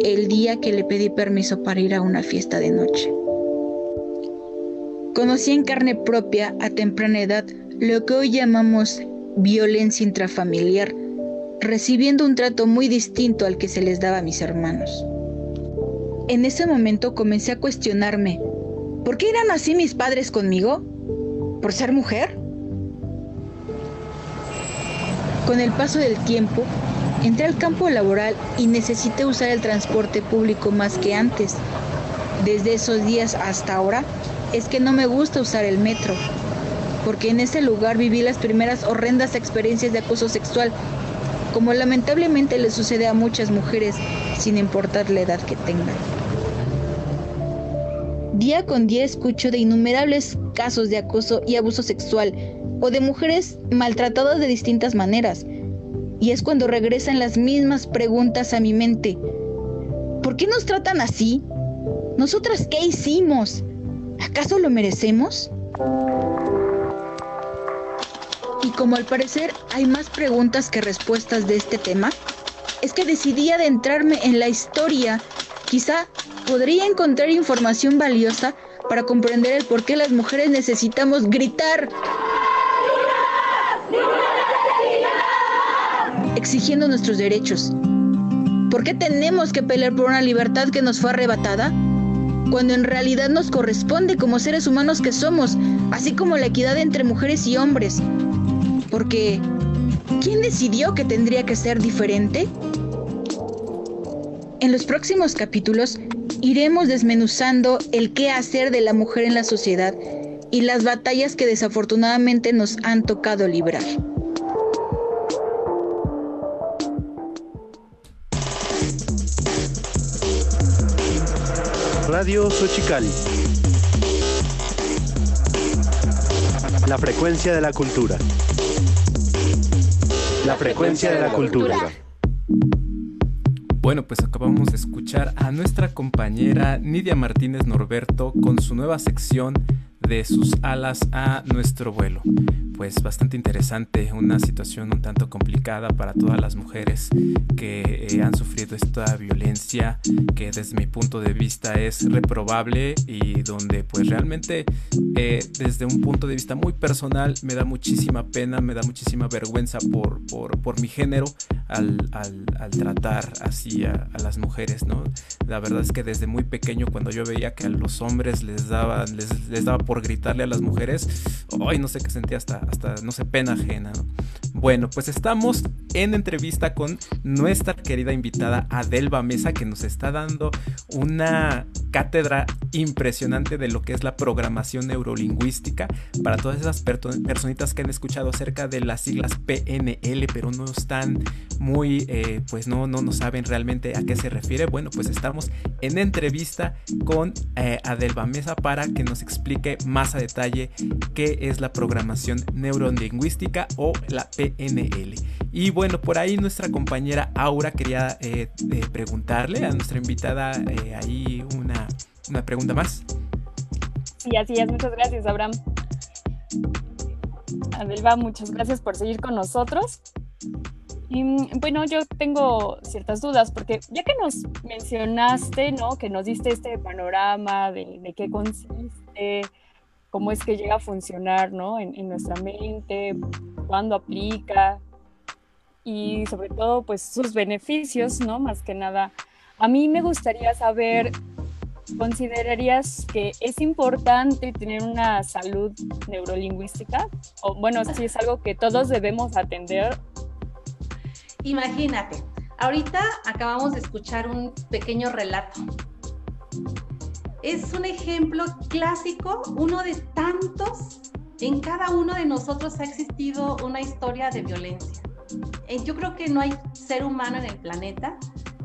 El día que le pedí permiso para ir a una fiesta de noche. Conocí en carne propia a temprana edad lo que hoy llamamos violencia intrafamiliar, recibiendo un trato muy distinto al que se les daba a mis hermanos. En ese momento comencé a cuestionarme, ¿por qué eran así mis padres conmigo? ¿Por ser mujer? Con el paso del tiempo, entré al campo laboral y necesité usar el transporte público más que antes. Desde esos días hasta ahora es que no me gusta usar el metro, porque en ese lugar viví las primeras horrendas experiencias de acoso sexual, como lamentablemente le sucede a muchas mujeres sin importar la edad que tengan. Día con día escucho de innumerables casos de acoso y abuso sexual o de mujeres maltratadas de distintas maneras. Y es cuando regresan las mismas preguntas a mi mente. ¿Por qué nos tratan así? ¿Nosotras qué hicimos? ¿Acaso lo merecemos? Y como al parecer hay más preguntas que respuestas de este tema, es que decidí adentrarme en la historia, quizá podría encontrar información valiosa para comprender el por qué las mujeres necesitamos gritar. Exigiendo nuestros derechos. ¿Por qué tenemos que pelear por una libertad que nos fue arrebatada? Cuando en realidad nos corresponde como seres humanos que somos, así como la equidad entre mujeres y hombres. Porque, ¿quién decidió que tendría que ser diferente? En los próximos capítulos iremos desmenuzando el qué hacer de la mujer en la sociedad y las batallas que desafortunadamente nos han tocado librar. Radio Xochicali. La frecuencia de la cultura. La frecuencia de la cultura. Bueno, pues acabamos de escuchar a nuestra compañera Nidia Martínez Norberto con su nueva sección de sus alas a nuestro vuelo. Pues bastante interesante, una situación un tanto complicada para todas las mujeres que eh, han sufrido esta violencia que desde mi punto de vista es reprobable y donde pues realmente eh, desde un punto de vista muy personal me da muchísima pena, me da muchísima vergüenza por, por, mi género al, tratar así a, las mujeres, ¿no? La verdad es que desde muy pequeño cuando yo veía que a los hombres les daba, les, les daba por gritarle a las mujeres, ay, no sé qué sentía hasta, hasta no sé, pena ajena, Bueno, pues estamos en entrevista con nuestra querida invitada Adelba Mesa, que nos está dando una cátedra impresionante de lo que es la programación neurolingüística para todas esas personitas que han escuchado acerca de las siglas PNL, pero no están muy, eh, pues no, no, no saben realmente a qué se refiere. Bueno, pues estamos en entrevista con eh, Adelba Mesa para que nos explique más a detalle qué es la programación neurolingüística o la PNL. Y bueno, por ahí nuestra compañera Aura quería eh, eh, preguntarle a nuestra invitada eh, ahí una, una pregunta más. Sí, así es. Muchas gracias, Abraham. Adelba, muchas gracias por seguir con nosotros. Y mm, bueno, yo tengo ciertas dudas porque ya que nos mencionaste, ¿no? Que nos diste este panorama de, de qué consiste, cómo es que llega a funcionar ¿no? en, nuestra mente, cuándo aplica y sobre todo pues sus beneficios, ¿no? Más que nada, a mí me gustaría saber, ¿considerarías que es importante tener una salud neurolingüística? O bueno, si es algo que todos debemos atender. Imagínate, ahorita acabamos de escuchar un pequeño relato es un ejemplo clásico, uno de tantos. En cada uno de nosotros ha existido una historia de violencia. Eh, yo creo que no hay ser humano en el planeta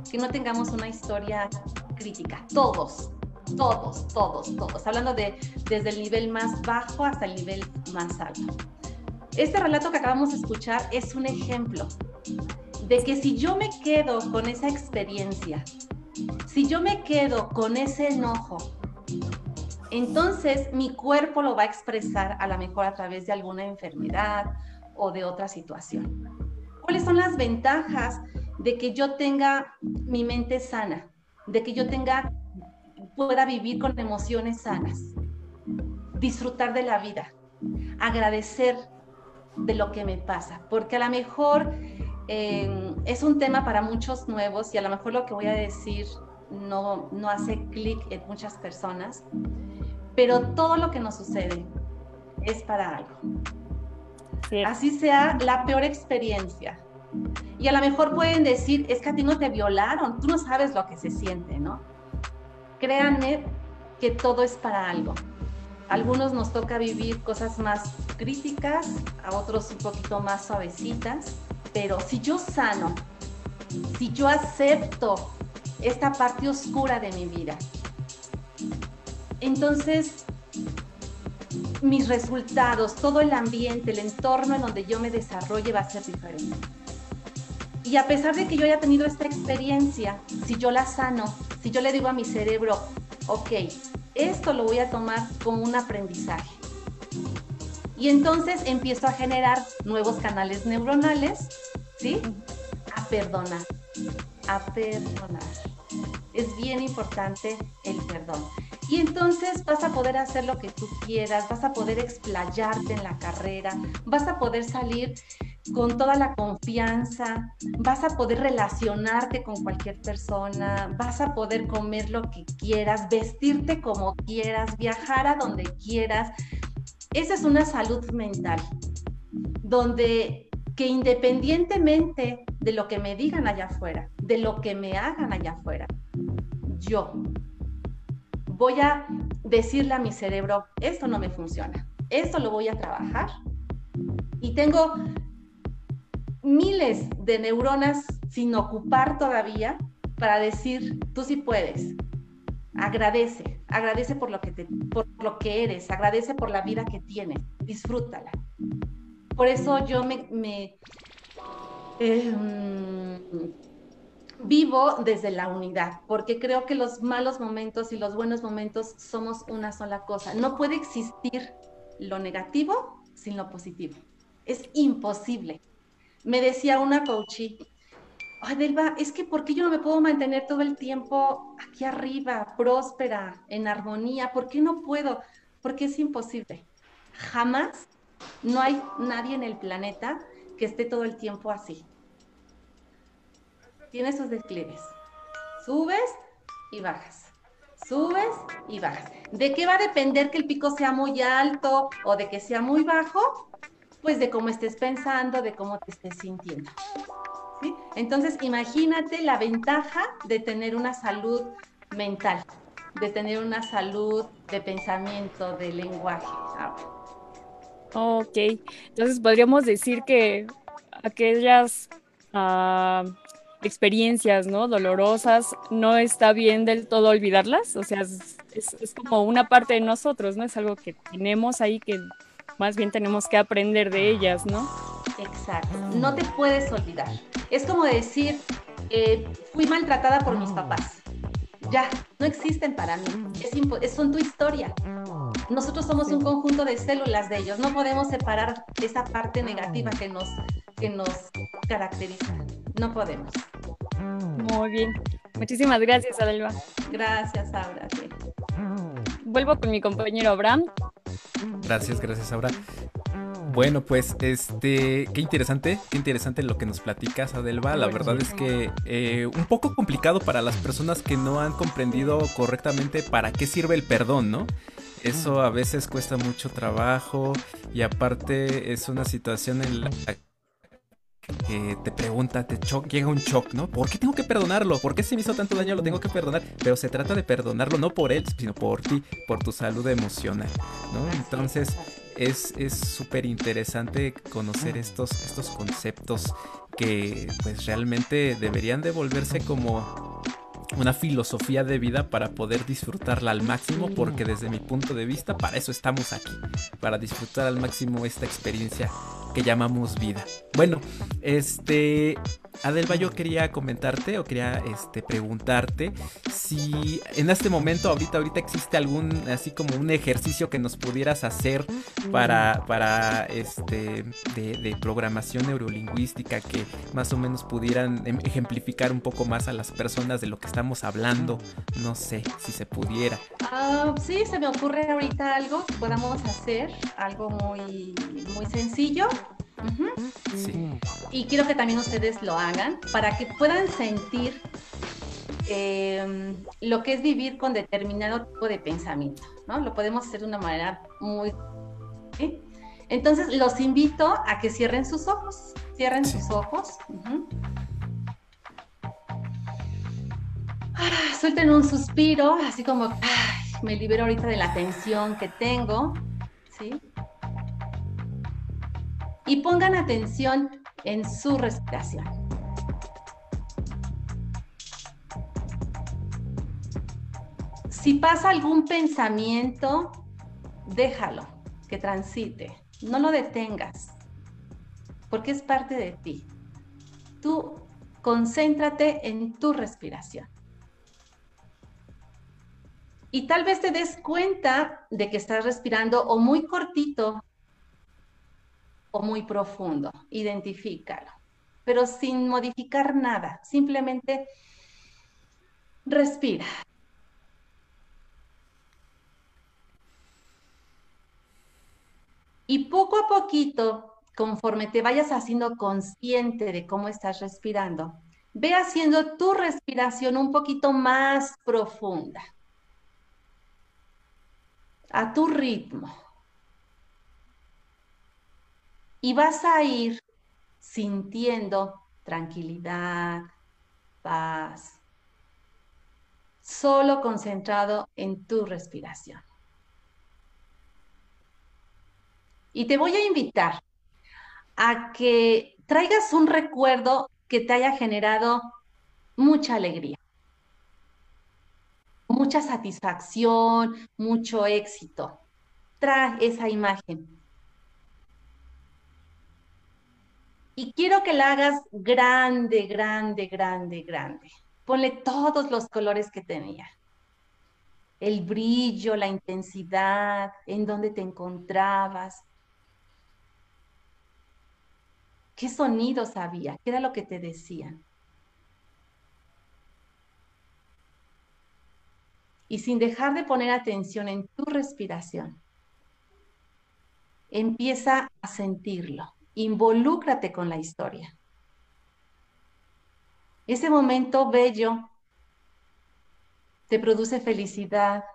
que no tengamos una historia crítica. Todos, todos, todos, todos. Hablando de desde el nivel más bajo hasta el nivel más alto. Este relato que acabamos de escuchar es un ejemplo de que si yo me quedo con esa experiencia si yo me quedo con ese enojo, entonces mi cuerpo lo va a expresar a lo mejor a través de alguna enfermedad o de otra situación. ¿Cuáles son las ventajas de que yo tenga mi mente sana? De que yo tenga, pueda vivir con emociones sanas, disfrutar de la vida, agradecer de lo que me pasa, porque a lo mejor eh, es un tema para muchos nuevos y a lo mejor lo que voy a decir no, no hace clic en muchas personas, pero todo lo que nos sucede es para algo. Así sea la peor experiencia. Y a lo mejor pueden decir, es que a ti no te violaron, tú no sabes lo que se siente, ¿no? Créanme que todo es para algo. A algunos nos toca vivir cosas más críticas, a otros un poquito más suavecitas, pero si yo sano, si yo acepto esta parte oscura de mi vida. Entonces, mis resultados, todo el ambiente, el entorno en donde yo me desarrolle va a ser diferente. Y a pesar de que yo haya tenido esta experiencia, si yo la sano, si yo le digo a mi cerebro, ok, esto lo voy a tomar como un aprendizaje. Y entonces empiezo a generar nuevos canales neuronales, ¿sí? A perdonar, a perdonar es bien importante el perdón. Y entonces vas a poder hacer lo que tú quieras, vas a poder explayarte en la carrera, vas a poder salir con toda la confianza, vas a poder relacionarte con cualquier persona, vas a poder comer lo que quieras, vestirte como quieras, viajar a donde quieras. Esa es una salud mental, donde que independientemente de lo que me digan allá afuera, de lo que me hagan allá afuera. Yo voy a decirle a mi cerebro, esto no me funciona, esto lo voy a trabajar. Y tengo miles de neuronas sin ocupar todavía para decir, tú sí puedes. Agradece, agradece por lo que, te, por lo que eres, agradece por la vida que tienes, disfrútala. Por eso yo me, em, vivo desde la unidad, porque creo que los malos momentos y los buenos momentos somos una sola cosa. No puede existir lo negativo sin lo positivo. Es imposible. Me decía una coachí, Adelba, es que ¿por qué yo no me puedo mantener todo el tiempo aquí arriba, próspera, en armonía? ¿Por qué no puedo? Porque es imposible. Jamás no hay nadie en el planeta que esté todo el tiempo así. Tiene sus declives. Subes y bajas. Subes y bajas. ¿De qué va a depender que el pico sea muy alto o de que sea muy bajo? Pues de cómo estés pensando, de cómo te estés sintiendo. Entonces, imagínate la ventaja de tener una salud mental, de tener una salud de pensamiento, de lenguaje. Ok, entonces podríamos decir que aquellas ah, experiencias ¿no? dolorosas no está bien del todo olvidarlas, o sea, es, es, como una parte de nosotros, ¿no? Es algo que tenemos ahí que más bien tenemos que aprender de ellas, ¿no? Exacto, no te puedes olvidar. Es como decir, eh, fui maltratada por mis papás. Ya, no existen para mí. Es son tu historia. Nosotros somos un conjunto de células de ellos. No podemos separar esa parte negativa que nos, que nos caracteriza. No podemos. Muy bien. Muchísimas gracias, Adelba. Gracias, Aura. Vuelvo con mi compañero Abraham. Gracias, gracias, Aura. Bueno, pues este, qué interesante, qué interesante lo que nos platicas, Adelba. La verdad es que eh, un poco complicado para las personas que no han comprendido correctamente para qué sirve el perdón, ¿no? Eso a veces cuesta mucho trabajo y aparte es una situación en la que te pregunta, te llega un shock, ¿no? ¿Por qué tengo que perdonarlo? ¿Por qué se me hizo tanto daño? Lo tengo que perdonar. Pero se trata de perdonarlo no por él, sino por ti, por tu salud emocional, ¿no? Entonces es súper interesante conocer estos, estos conceptos que pues realmente deberían devolverse como una filosofía de vida para poder disfrutarla al máximo, porque desde mi punto de vista, para eso estamos aquí, para disfrutar al máximo esta experiencia que llamamos vida. Bueno, este, Adelba, yo quería comentarte o quería este, preguntarte si en este momento, ahorita, ahorita existe algún, así como un ejercicio que nos pudieras hacer para, para este, de, de programación neurolingüística que más o menos pudieran em, ejemplificar un poco más a las personas de lo que estamos hablando. No sé si se pudiera. Ah, sí, se me ocurre ahorita algo que podamos hacer, algo muy, muy sencillo. Y quiero que también ustedes lo hagan para que puedan sentir em, lo que es vivir con determinado tipo de pensamiento, ¿no? Lo podemos hacer de una manera muy... Entonces, los invito a que cierren sus ojos, cierren sus ojos. Ah, suelten un suspiro, así como, me libero ahorita de la tensión que tengo, ¿sí? Y pongan atención en su respiración. Si pasa algún pensamiento, déjalo, que transite, no lo detengas, porque es parte de ti. Tú concéntrate en tu respiración. Y tal vez te des cuenta de que estás respirando o muy cortito o muy profundo. Identifícalo, pero sin modificar nada, simplemente respira. Y poco a poquito, conforme te vayas haciendo consciente de cómo estás respirando, ve haciendo tu respiración un poquito más profunda, a tu ritmo y vas a ir sintiendo tranquilidad, paz, solo concentrado en tu respiración. Y te voy a invitar a que traigas un recuerdo que te haya generado mucha alegría, mucha satisfacción, mucho éxito. Trae esa imagen. Y quiero que la hagas grande, grande, grande, grande. Ponle todos los colores que tenía. El brillo, la intensidad, en dónde te encontrabas. ¿Qué sonidos había? ¿Qué era lo que te decían? Y sin dejar de poner atención en tu respiración, empieza a sentirlo. Involúcrate con la historia. Ese momento bello te produce felicidad,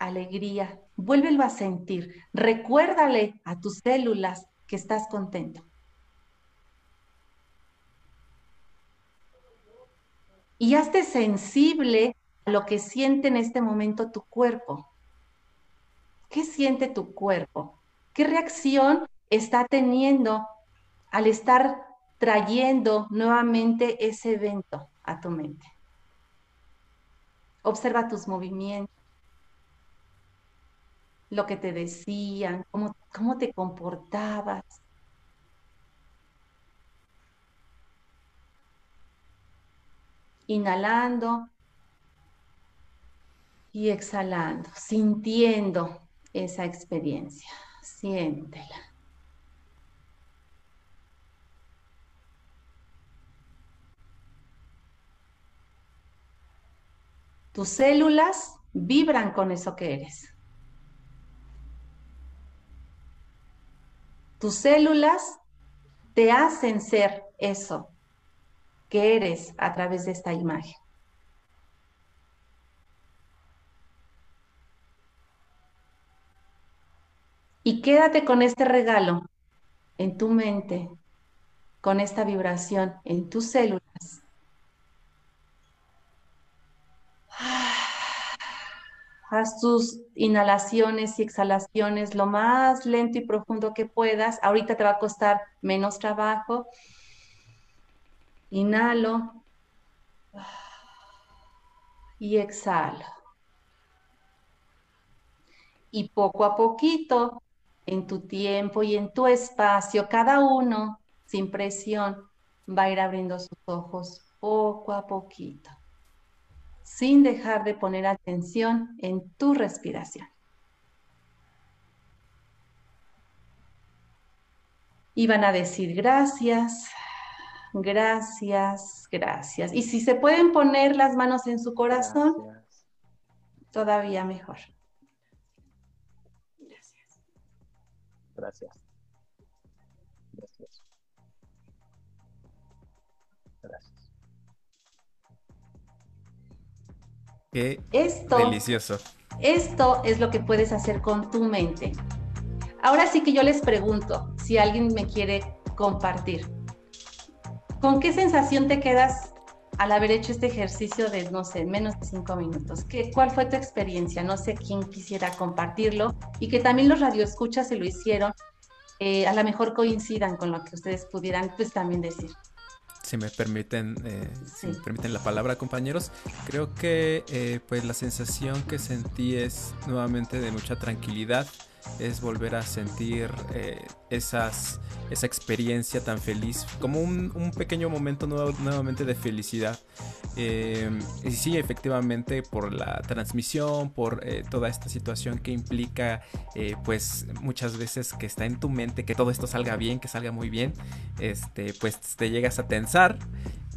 alegría. Vuélvelo a sentir. Recuérdale a tus células que estás contento. Y hazte sensible a lo que siente en este momento tu cuerpo. ¿Qué siente tu cuerpo? ¿Qué reacción está teniendo al estar trayendo nuevamente ese evento a tu mente. Observa tus movimientos, lo que te decían, cómo, cómo te comportabas. Inhalando y exhalando, sintiendo esa experiencia. Siéntela. Tus células vibran con eso que eres. Tus células te hacen ser eso que eres a través de esta imagen. Y quédate con este regalo en tu mente, con esta vibración en tus células Haz tus inhalaciones y exhalaciones lo más lento y profundo que puedas. Ahorita te va a costar menos trabajo. Inhalo y exhalo. Y poco a poquito, en tu tiempo y en tu espacio, cada uno, sin presión, va a ir abriendo sus ojos poco a poquito sin dejar de poner atención en tu respiración. Y van a decir gracias, gracias, gracias. Y si se pueden poner las manos en su corazón, todavía mejor. Gracias. Gracias. Gracias. Qué esto, delicioso. Esto es lo que puedes hacer con tu mente. Ahora sí que yo les pregunto, si alguien me quiere compartir, ¿con qué sensación te quedas al haber hecho este ejercicio de, no sé, menos de cinco minutos? ¿Qué, ¿Cuál fue tu experiencia? No sé quién quisiera compartirlo y que también los radioescuchas se lo hicieron, eh, a lo mejor coincidan con lo que ustedes pudieran pues también decir si me permiten, eh, si me permiten la palabra, compañeros. Creo que eh, pues la sensación que sentí es nuevamente de mucha tranquilidad es volver a sentir eh, esas, esa experiencia tan feliz, como un, pequeño momento nuevamente de felicidad. Eh, y sí, efectivamente, por la transmisión, por eh, toda esta situación que implica, pues muchas veces que está en tu mente, que todo esto salga bien, que salga muy bien, este, pues te llegas a tensar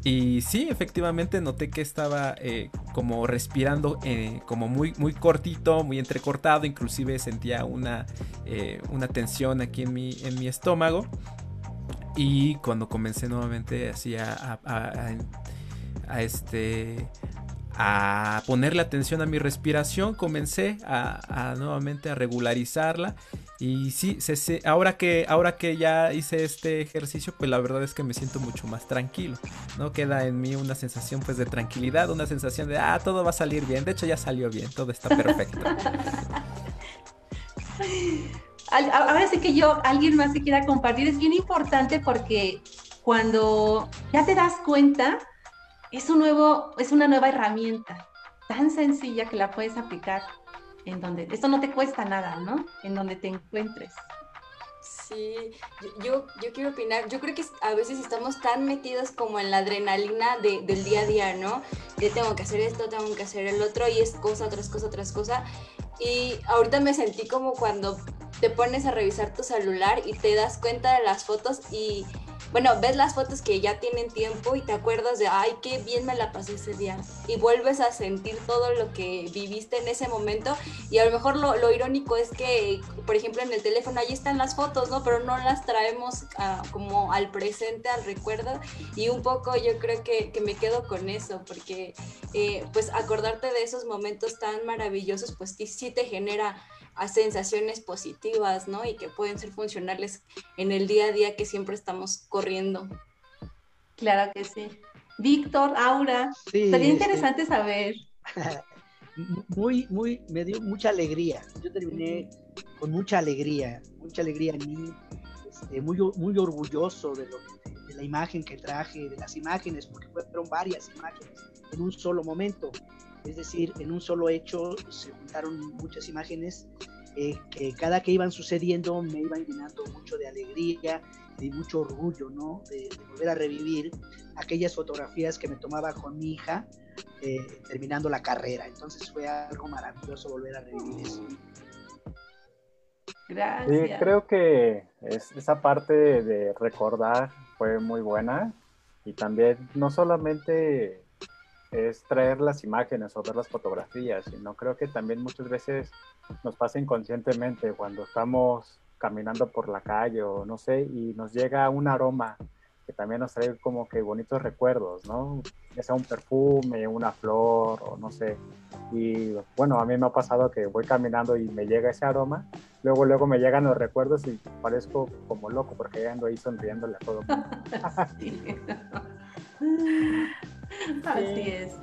y sí, efectivamente noté que estaba eh, como respirando eh, como muy, muy cortito, muy entrecortado, inclusive sentía una, eh, una tensión aquí en mi, en mi estómago. Y cuando comencé nuevamente así a, a, este a ponerle atención a mi respiración, comencé a, nuevamente a regularizarla Y sí, se, ahora, que, ahora que ya hice este ejercicio, pues la verdad es que me siento mucho más tranquilo, ¿no? Queda en mí una sensación pues de tranquilidad, una sensación de, ah, todo va a salir bien. De hecho ya salió bien, todo está perfecto. *laughs* Ahora sí que yo, alguien más que quiera compartir, es bien importante porque cuando ya te das cuenta, es, un nuevo, es una nueva herramienta tan sencilla que la puedes aplicar en donde, esto no te cuesta nada, ¿no? En donde te encuentres. Sí, yo, yo quiero opinar, yo creo que a veces estamos tan metidos como en la adrenalina del día a día, ¿no? De tengo que hacer esto, tengo que hacer el otro, y es cosa, otras cosa, otras cosa. Y ahorita me sentí como cuando te pones a revisar tu celular y te das cuenta de las fotos y bueno, ves las fotos que ya tienen tiempo y te acuerdas de, ay, qué bien me la pasé ese día. Y vuelves a sentir todo lo que viviste en ese momento. Y a lo mejor lo, irónico es que, por ejemplo, en el teléfono ahí están las fotos, ¿no? Pero no las traemos ah, como al presente, al recuerdo. Y un poco yo creo que, me quedo con eso, porque eh, pues acordarte de esos momentos tan maravillosos, pues sí te genera a sensaciones positivas, ¿no? Y que pueden ser funcionales en el día a día que siempre estamos corriendo. Claro que sí. Víctor, Aura, sería este, interesante saber. *laughs* Muy, muy, me dio mucha alegría. Yo terminé con mucha alegría, mucha alegría en mí, este, muy, muy orgulloso de, lo, de la imagen que traje, de las imágenes, porque fueron varias imágenes en un solo momento. Es decir, en un solo hecho se juntaron muchas imágenes eh, que cada que iban sucediendo me iban llenando mucho de alegría y mucho orgullo, ¿no? De, volver a revivir aquellas fotografías que me tomaba con mi hija eh, terminando la carrera. Entonces fue algo maravilloso volver a revivir eso. Gracias. Sí, creo que esa parte de recordar fue muy buena y también no solamente es traer las imágenes o ver las fotografías, sino creo que también muchas veces nos pasa inconscientemente cuando estamos caminando por la calle o no sé, y nos llega un aroma que también nos trae como que bonitos recuerdos, ¿no? Ya sea un perfume, una flor o no sé. Y bueno, a mí me ha pasado que voy caminando y me llega ese aroma, luego luego me llegan los recuerdos y parezco como loco porque ando ahí sonriéndole a todo el mundo. *laughs* *laughs* *laughs* Así es.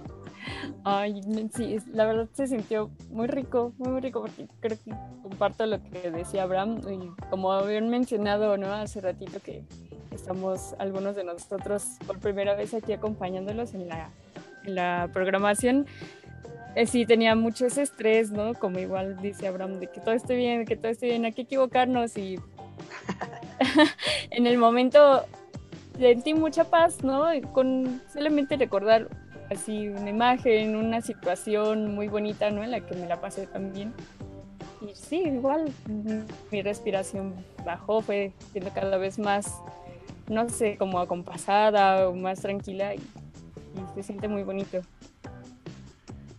Ay, sí, la verdad se sintió muy rico, muy, rico, porque creo que comparto lo que decía Abraham, y como habían mencionado, ¿no? Hace ratito que estamos algunos de nosotros por primera vez aquí acompañándolos en la, en la programación, eh, sí tenía mucho ese estrés, ¿no? Como igual dice Abraham, de que todo esté bien, que todo esté bien, hay que equivocarnos y *laughs* en el momento sentí mucha paz, ¿no? Con solamente recordar así una imagen, una situación muy bonita, ¿no? En la que me la pasé también. Y sí, igual mi respiración bajó, fue siendo cada vez más, no sé, como acompasada o más tranquila y, se siente muy bonito.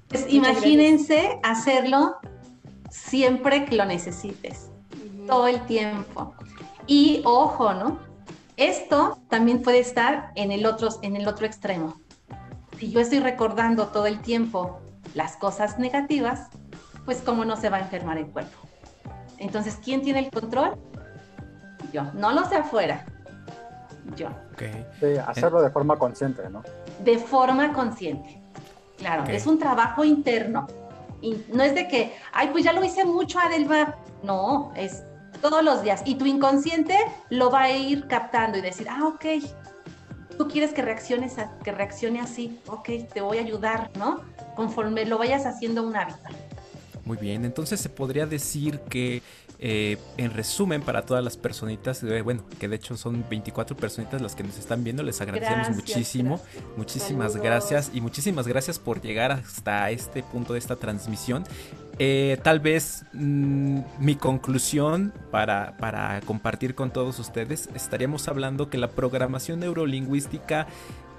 Pues imagínense hacerlo siempre que lo necesites, todo el tiempo. Y ojo, ¿no? Esto también puede estar en el otro, en el otro extremo. Si yo estoy recordando todo el tiempo las cosas negativas, pues cómo no se va a enfermar el cuerpo. Entonces, ¿quién tiene el control? Yo. No lo sé afuera. Yo. Sí, hacerlo de forma consciente, ¿no? De forma consciente. Claro, es un trabajo interno. Y no es de que, ay, pues ya lo hice mucho, Adelma. No, es todos los días. Y tu inconsciente lo va a ir captando y decir, ah, ok, tú quieres que, reacciones que reaccione así, ok, te voy a ayudar, ¿no? Conforme lo vayas haciendo un hábito. Muy bien, entonces se podría decir que eh, en resumen para todas las personitas, eh, bueno, que de hecho son 24 personitas las que nos están viendo, les agradecemos muchísimo, muchísimas gracias y muchísimas gracias por llegar hasta este punto de esta transmisión. Eh, tal vez mm, mi conclusión para, compartir con todos ustedes, estaríamos hablando que la programación neurolingüística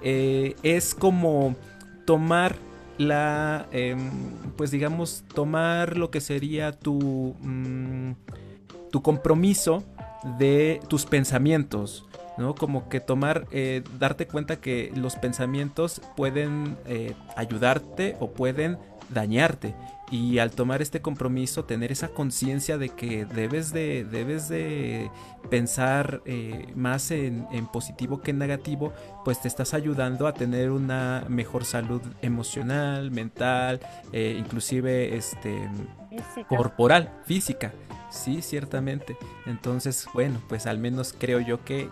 es como tomar la, em, pues digamos, tomar lo que sería tu, mm, tu compromiso de tus pensamientos. ¿no? Como que tomar, eh, darte cuenta que los pensamientos pueden ayudarte o pueden dañarte y al tomar este compromiso tener esa conciencia de que debes de, debes de pensar eh, más en, positivo que en negativo, pues te estás ayudando a tener una mejor salud emocional, mental, eh, inclusive este, corporal, física. Sí, ciertamente. Entonces, bueno, pues al menos creo yo que,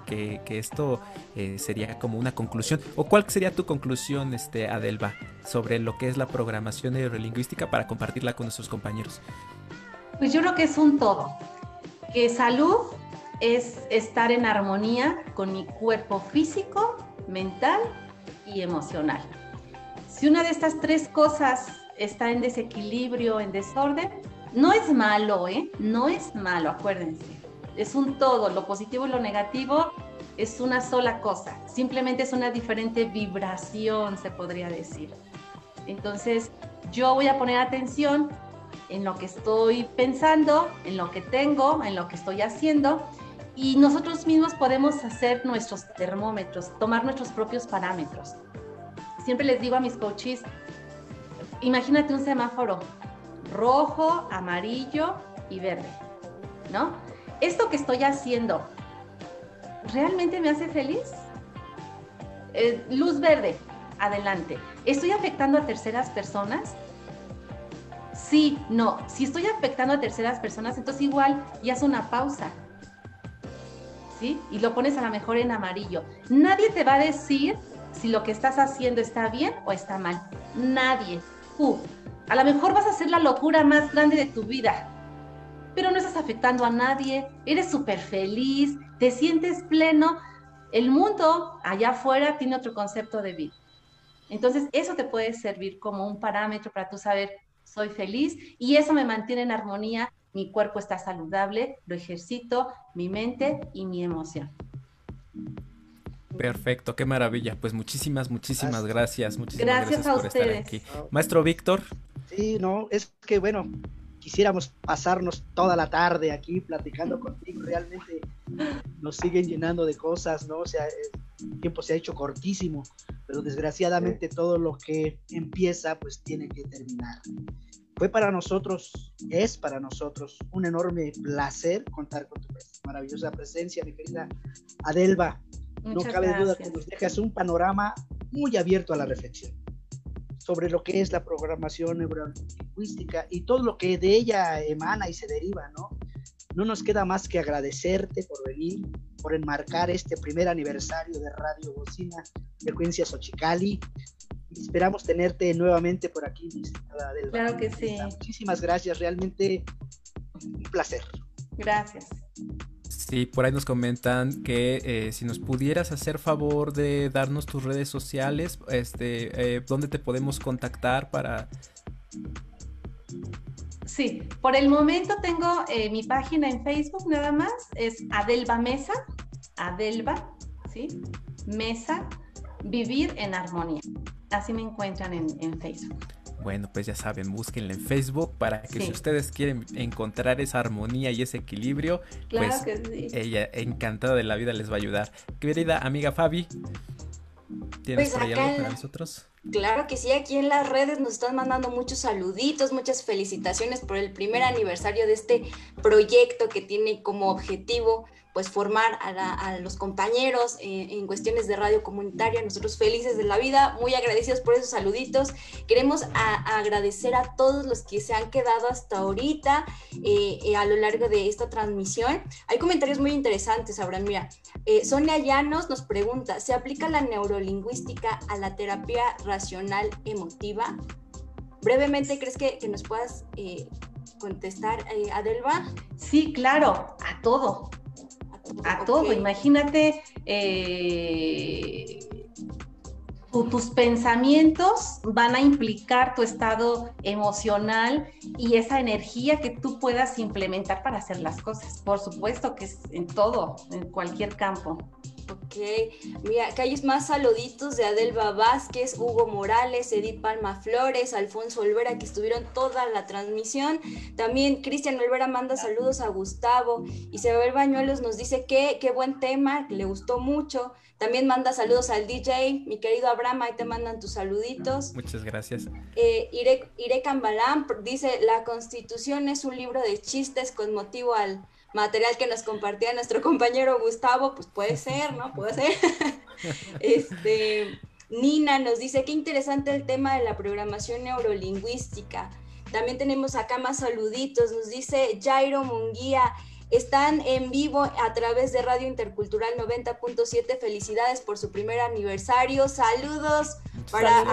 esto eh, sería como una conclusión. ¿O cuál sería tu conclusión, este, Adelba, sobre lo que es la programación neurolingüística para compartirla con nuestros compañeros? Pues yo creo que es un todo. Que salud es estar en armonía con mi cuerpo físico, mental y emocional. Si una de estas tres cosas está en desequilibrio, en desorden, no es malo, ¿eh? No es malo, acuérdense. Es un todo, lo positivo y lo negativo es una sola cosa. Simplemente es una diferente vibración, se podría decir. Entonces, yo voy a poner atención en lo que estoy pensando, en lo que tengo, en lo que estoy haciendo. Y nosotros mismos podemos hacer nuestros termómetros, tomar nuestros propios parámetros. Siempre les digo a mis coaches, imagínate un semáforo rojo, amarillo y verde, ¿no? Esto que estoy haciendo, ¿realmente me hace feliz? Eh, luz verde, adelante. ¿Estoy afectando a terceras personas? Sí, no. Si estoy afectando a terceras personas, entonces igual y haz una pausa. ¿Sí? Y lo pones a lo mejor en amarillo. Nadie te va a decir si lo que estás haciendo está bien o está mal. Nadie. Uh, a lo mejor vas a hacer la locura más grande de tu vida, pero no estás afectando a nadie, eres súper feliz, te sientes pleno. El mundo allá afuera tiene otro concepto de vida. Entonces, eso te puede servir como un parámetro para tú saber, soy feliz y eso me mantiene en armonía, mi cuerpo está saludable, lo ejercito, mi mente y mi emoción. Perfecto, qué maravilla. Pues muchísimas, muchísimas gracias. Muchísimas gracias, a por ustedes. estar aquí. Maestro Víctor. Sí, no, es que bueno, quisiéramos pasarnos toda la tarde aquí platicando contigo, realmente nos siguen llenando de cosas, ¿no? O sea, el tiempo se ha hecho cortísimo, pero desgraciadamente todo lo que empieza pues tiene que terminar. Fue para nosotros, es para nosotros un enorme placer contar con tu maravillosa presencia, mi querida Adelba. no cabe duda que nos dejas un panorama muy abierto a la reflexión sobre lo que es la programación neurolingüística y todo lo que de ella emana y se deriva, ¿no? No nos queda más que agradecerte por venir, por enmarcar este primer aniversario de Radio Bocina Frecuencia Xochicali. Esperamos tenerte nuevamente por aquí, Claro que sí. Muchísimas gracias, realmente un placer. Gracias. Sí, por ahí nos comentan que eh, si nos pudieras hacer favor de darnos tus redes sociales, este, eh, ¿dónde te podemos contactar para...? Sí, por el momento tengo eh, mi página en Facebook nada más, es Adelba Mesa, Adelba, ¿sí? Mesa, Vivir en Armonía. Así me encuentran en, en Facebook. Bueno, pues ya saben, búsquenla en Facebook para que si ustedes quieren encontrar esa armonía y ese equilibrio, pues ella encantada de la vida les va a ayudar. Querida amiga Fabi, ¿tienes pues por ahí algo para nosotros? Claro que sí, aquí en las redes nos están mandando muchos saluditos, muchas felicitaciones por el primer aniversario de este proyecto que tiene como objetivo pues formar a, los compañeros en cuestiones de radio comunitaria. Nosotros felices de la vida, muy agradecidos por esos saluditos. Queremos agradecer a todos los que se han quedado hasta ahorita eh, eh, a lo largo de esta transmisión. Hay comentarios muy interesantes, Abraham. Mira, eh, Sonia Llanos nos pregunta, ¿se aplica la neurolingüística a la terapia racional emotiva? Brevemente, ¿crees que, que nos puedas contestar, Adelba? Sí, claro, a todo a todo. Imagínate eh, tus pensamientos van a implicar tu estado emocional y esa energía que tú puedas implementar para hacer las cosas. Por supuesto que es en todo, en cualquier campo. Ok, mira, acá hay más saluditos de Adelba Vázquez, Hugo Morales, Edith Palma Flores, Alfonso Olvera, que estuvieron toda la transmisión. También Cristian Olvera manda saludos a Gustavo. Isabel Bañuelos nos dice que qué buen tema, que le gustó mucho. También manda saludos al DJ, mi querido Abraham, ahí te mandan tus saluditos. Muchas gracias. Eh, Ire, Ire Cambalán dice, la constitución es un libro de chistes con motivo al material que nos compartía nuestro compañero Gustavo, pues puede ser, ¿no? Puede ser. *laughs* este, Nina nos dice, qué interesante el tema de la programación neurolingüística. También tenemos acá más saluditos, nos dice Jairo Munguía, están en vivo a través de Radio Intercultural 90.7. Felicidades por su primer aniversario. Saludos para,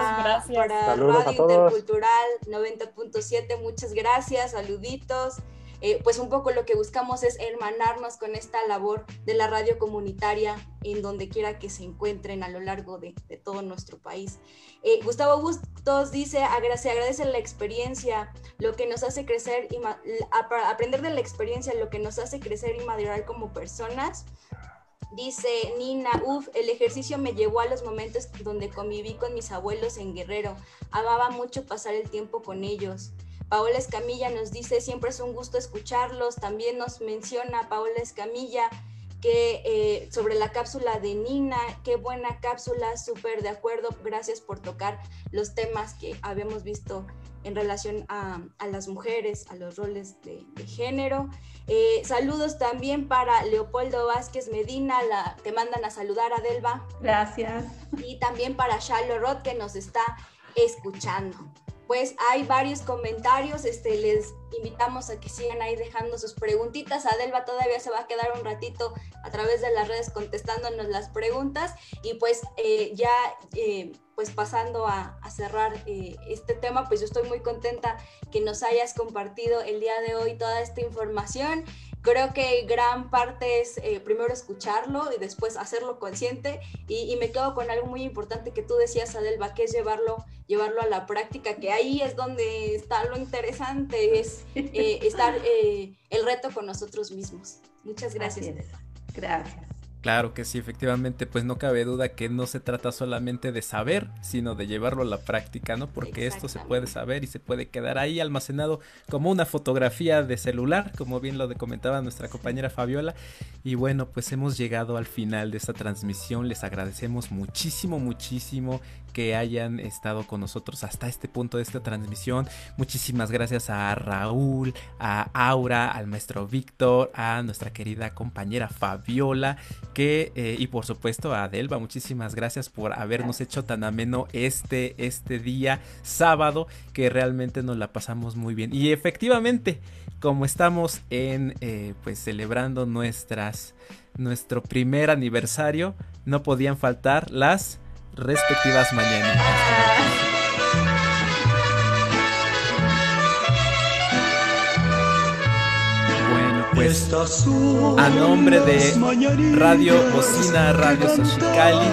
para Radio Intercultural 90.7. Muchas gracias. Saluditos. Eh, pues un poco lo que buscamos es hermanarnos con esta labor de la radio comunitaria en donde quiera que se encuentren a lo largo de, todo nuestro país. Eh, Gustavo Bustos dice, se agradece la experiencia, lo que nos hace crecer, y aprender de la experiencia, lo que nos hace crecer y madurar como personas. Dice Nina, uff, el ejercicio me llevó a los momentos donde conviví con mis abuelos en Guerrero. Amaba mucho pasar el tiempo con ellos. Paola Escamilla nos dice, siempre es un gusto escucharlos. También nos menciona Paola Escamilla que eh, sobre la cápsula de Nina, qué buena cápsula, súper de acuerdo, gracias por tocar los temas que habíamos visto en relación a, las mujeres, a los roles de, género. Eh, saludos también para Leopoldo Vázquez Medina, la, te mandan a saludar a Delva. Gracias. Y también para Charlo Roth que nos está escuchando pues hay varios comentarios, este, les invitamos a que sigan ahí dejando sus preguntitas. Adelba todavía se va a quedar un ratito a través de las redes contestándonos las preguntas y pues eh, ya eh, pues pasando a, cerrar eh, este tema, pues yo estoy muy contenta que nos hayas compartido el día de hoy toda esta información creo que gran parte es eh, primero escucharlo y después hacerlo consciente y, me quedo con algo muy importante que tú decías, Adelba, que es llevarlo, llevarlo a la práctica, que ahí es donde está lo interesante, es eh, estar eh, el reto con nosotros mismos. Muchas gracias. Gracias. Claro que sí, efectivamente, pues no cabe duda que no se trata solamente de saber, sino de llevarlo a la práctica, ¿no? Porque esto se puede saber y se puede quedar ahí almacenado como una fotografía de celular, como bien lo comentaba nuestra compañera Fabiola. Y bueno, pues hemos llegado al final de esta transmisión, les agradecemos muchísimo, muchísimo que hayan estado con nosotros hasta este punto de esta transmisión. Muchísimas gracias a Raúl, a Aura, al maestro Víctor, a nuestra querida compañera Fabiola, que eh, y por supuesto a Adelba. Muchísimas gracias por habernos hecho tan ameno este, este día sábado que realmente nos la pasamos muy bien. Y efectivamente, como estamos en eh, pues celebrando nuestras nuestro primer aniversario, no podían faltar las respectivas mañanas. Bueno, pues a nombre de Radio Bocina, Radio Sochicali,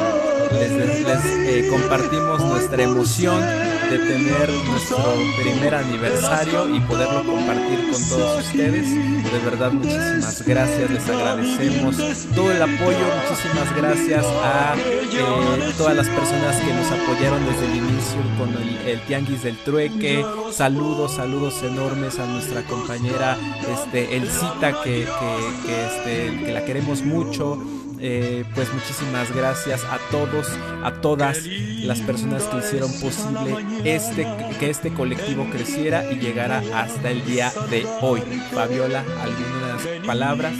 les, eh, compartimos nuestra emoción de tener nuestro primer aniversario y poderlo compartir con todos ustedes. De verdad, muchísimas gracias, les agradecemos todo el apoyo, muchísimas gracias a eh, todas las personas que nos apoyaron desde el inicio con el, Tianguis del Trueque. Saludos, saludos enormes a nuestra compañera este, Elcita, que, que, este, que la queremos mucho. Eh, pues muchísimas gracias a todos, a todas las personas que hicieron posible este, que este colectivo creciera y llegara hasta el día de hoy. Fabiola, algunas palabras.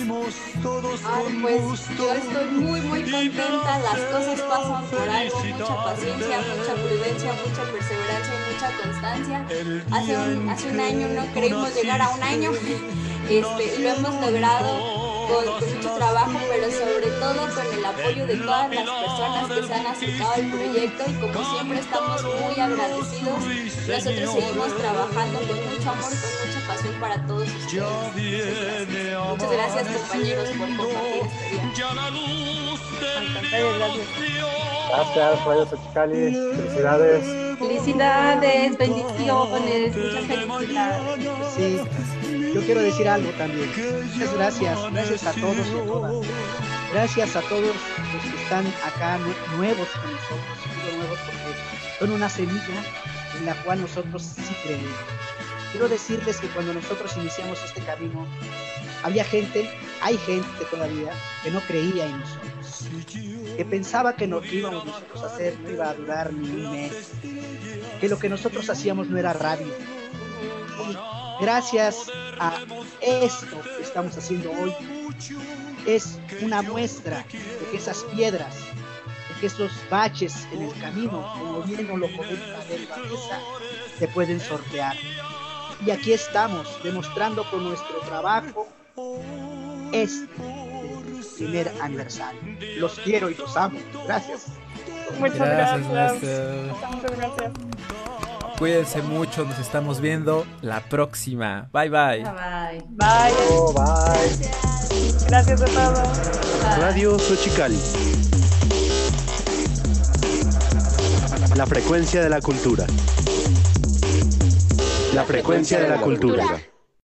pues yo estoy muy muy contenta, las cosas pasan por algo, mucha paciencia, mucha prudencia, mucha perseverancia y mucha constancia. Hace un, hace un año no creímos llegar a un año *laughs* este, lo hemos logrado con, mucho trabajo, pero sobre todo con el apoyo de todas las personas que se han acercado al proyecto y como siempre estamos muy agradecidos. Nosotros seguimos trabajando con mucho amor y con mucha pasión para todos ustedes. Muchas gracias, compañeros por compartir este día. Gracias, Radio Xochicali. Felicidades. Felicidades, bendiciones, muchas felicidades. Sí yo quiero decir algo también. Muchas gracias, gracias a todos y a todas. Gracias a todos los que están acá nuevos con nosotros, nuevos porque son una semilla en la cual nosotros sí creemos. Quiero decirles que cuando nosotros iniciamos este camino, había gente, hay gente todavía, que no creía en nosotros, que pensaba que lo que íbamos nosotros a hacer no iba a durar ni un mes, que lo que nosotros hacíamos no era radio. Gracias a esto que estamos haciendo hoy, es una muestra de que esas piedras, de que esos baches en el camino, como bien lo comenta Batista, se pueden sortear. Y aquí estamos demostrando con nuestro trabajo este primer aniversario. Los quiero y los amo. Gracias. Muchas gracias. Muchas gracias. Cuídense mucho, nos estamos viendo la próxima. Bye bye. Bye bye. bye. Gracias a todos. Radio Xochicali. La frecuencia de la cultura. La frecuencia de la cultura.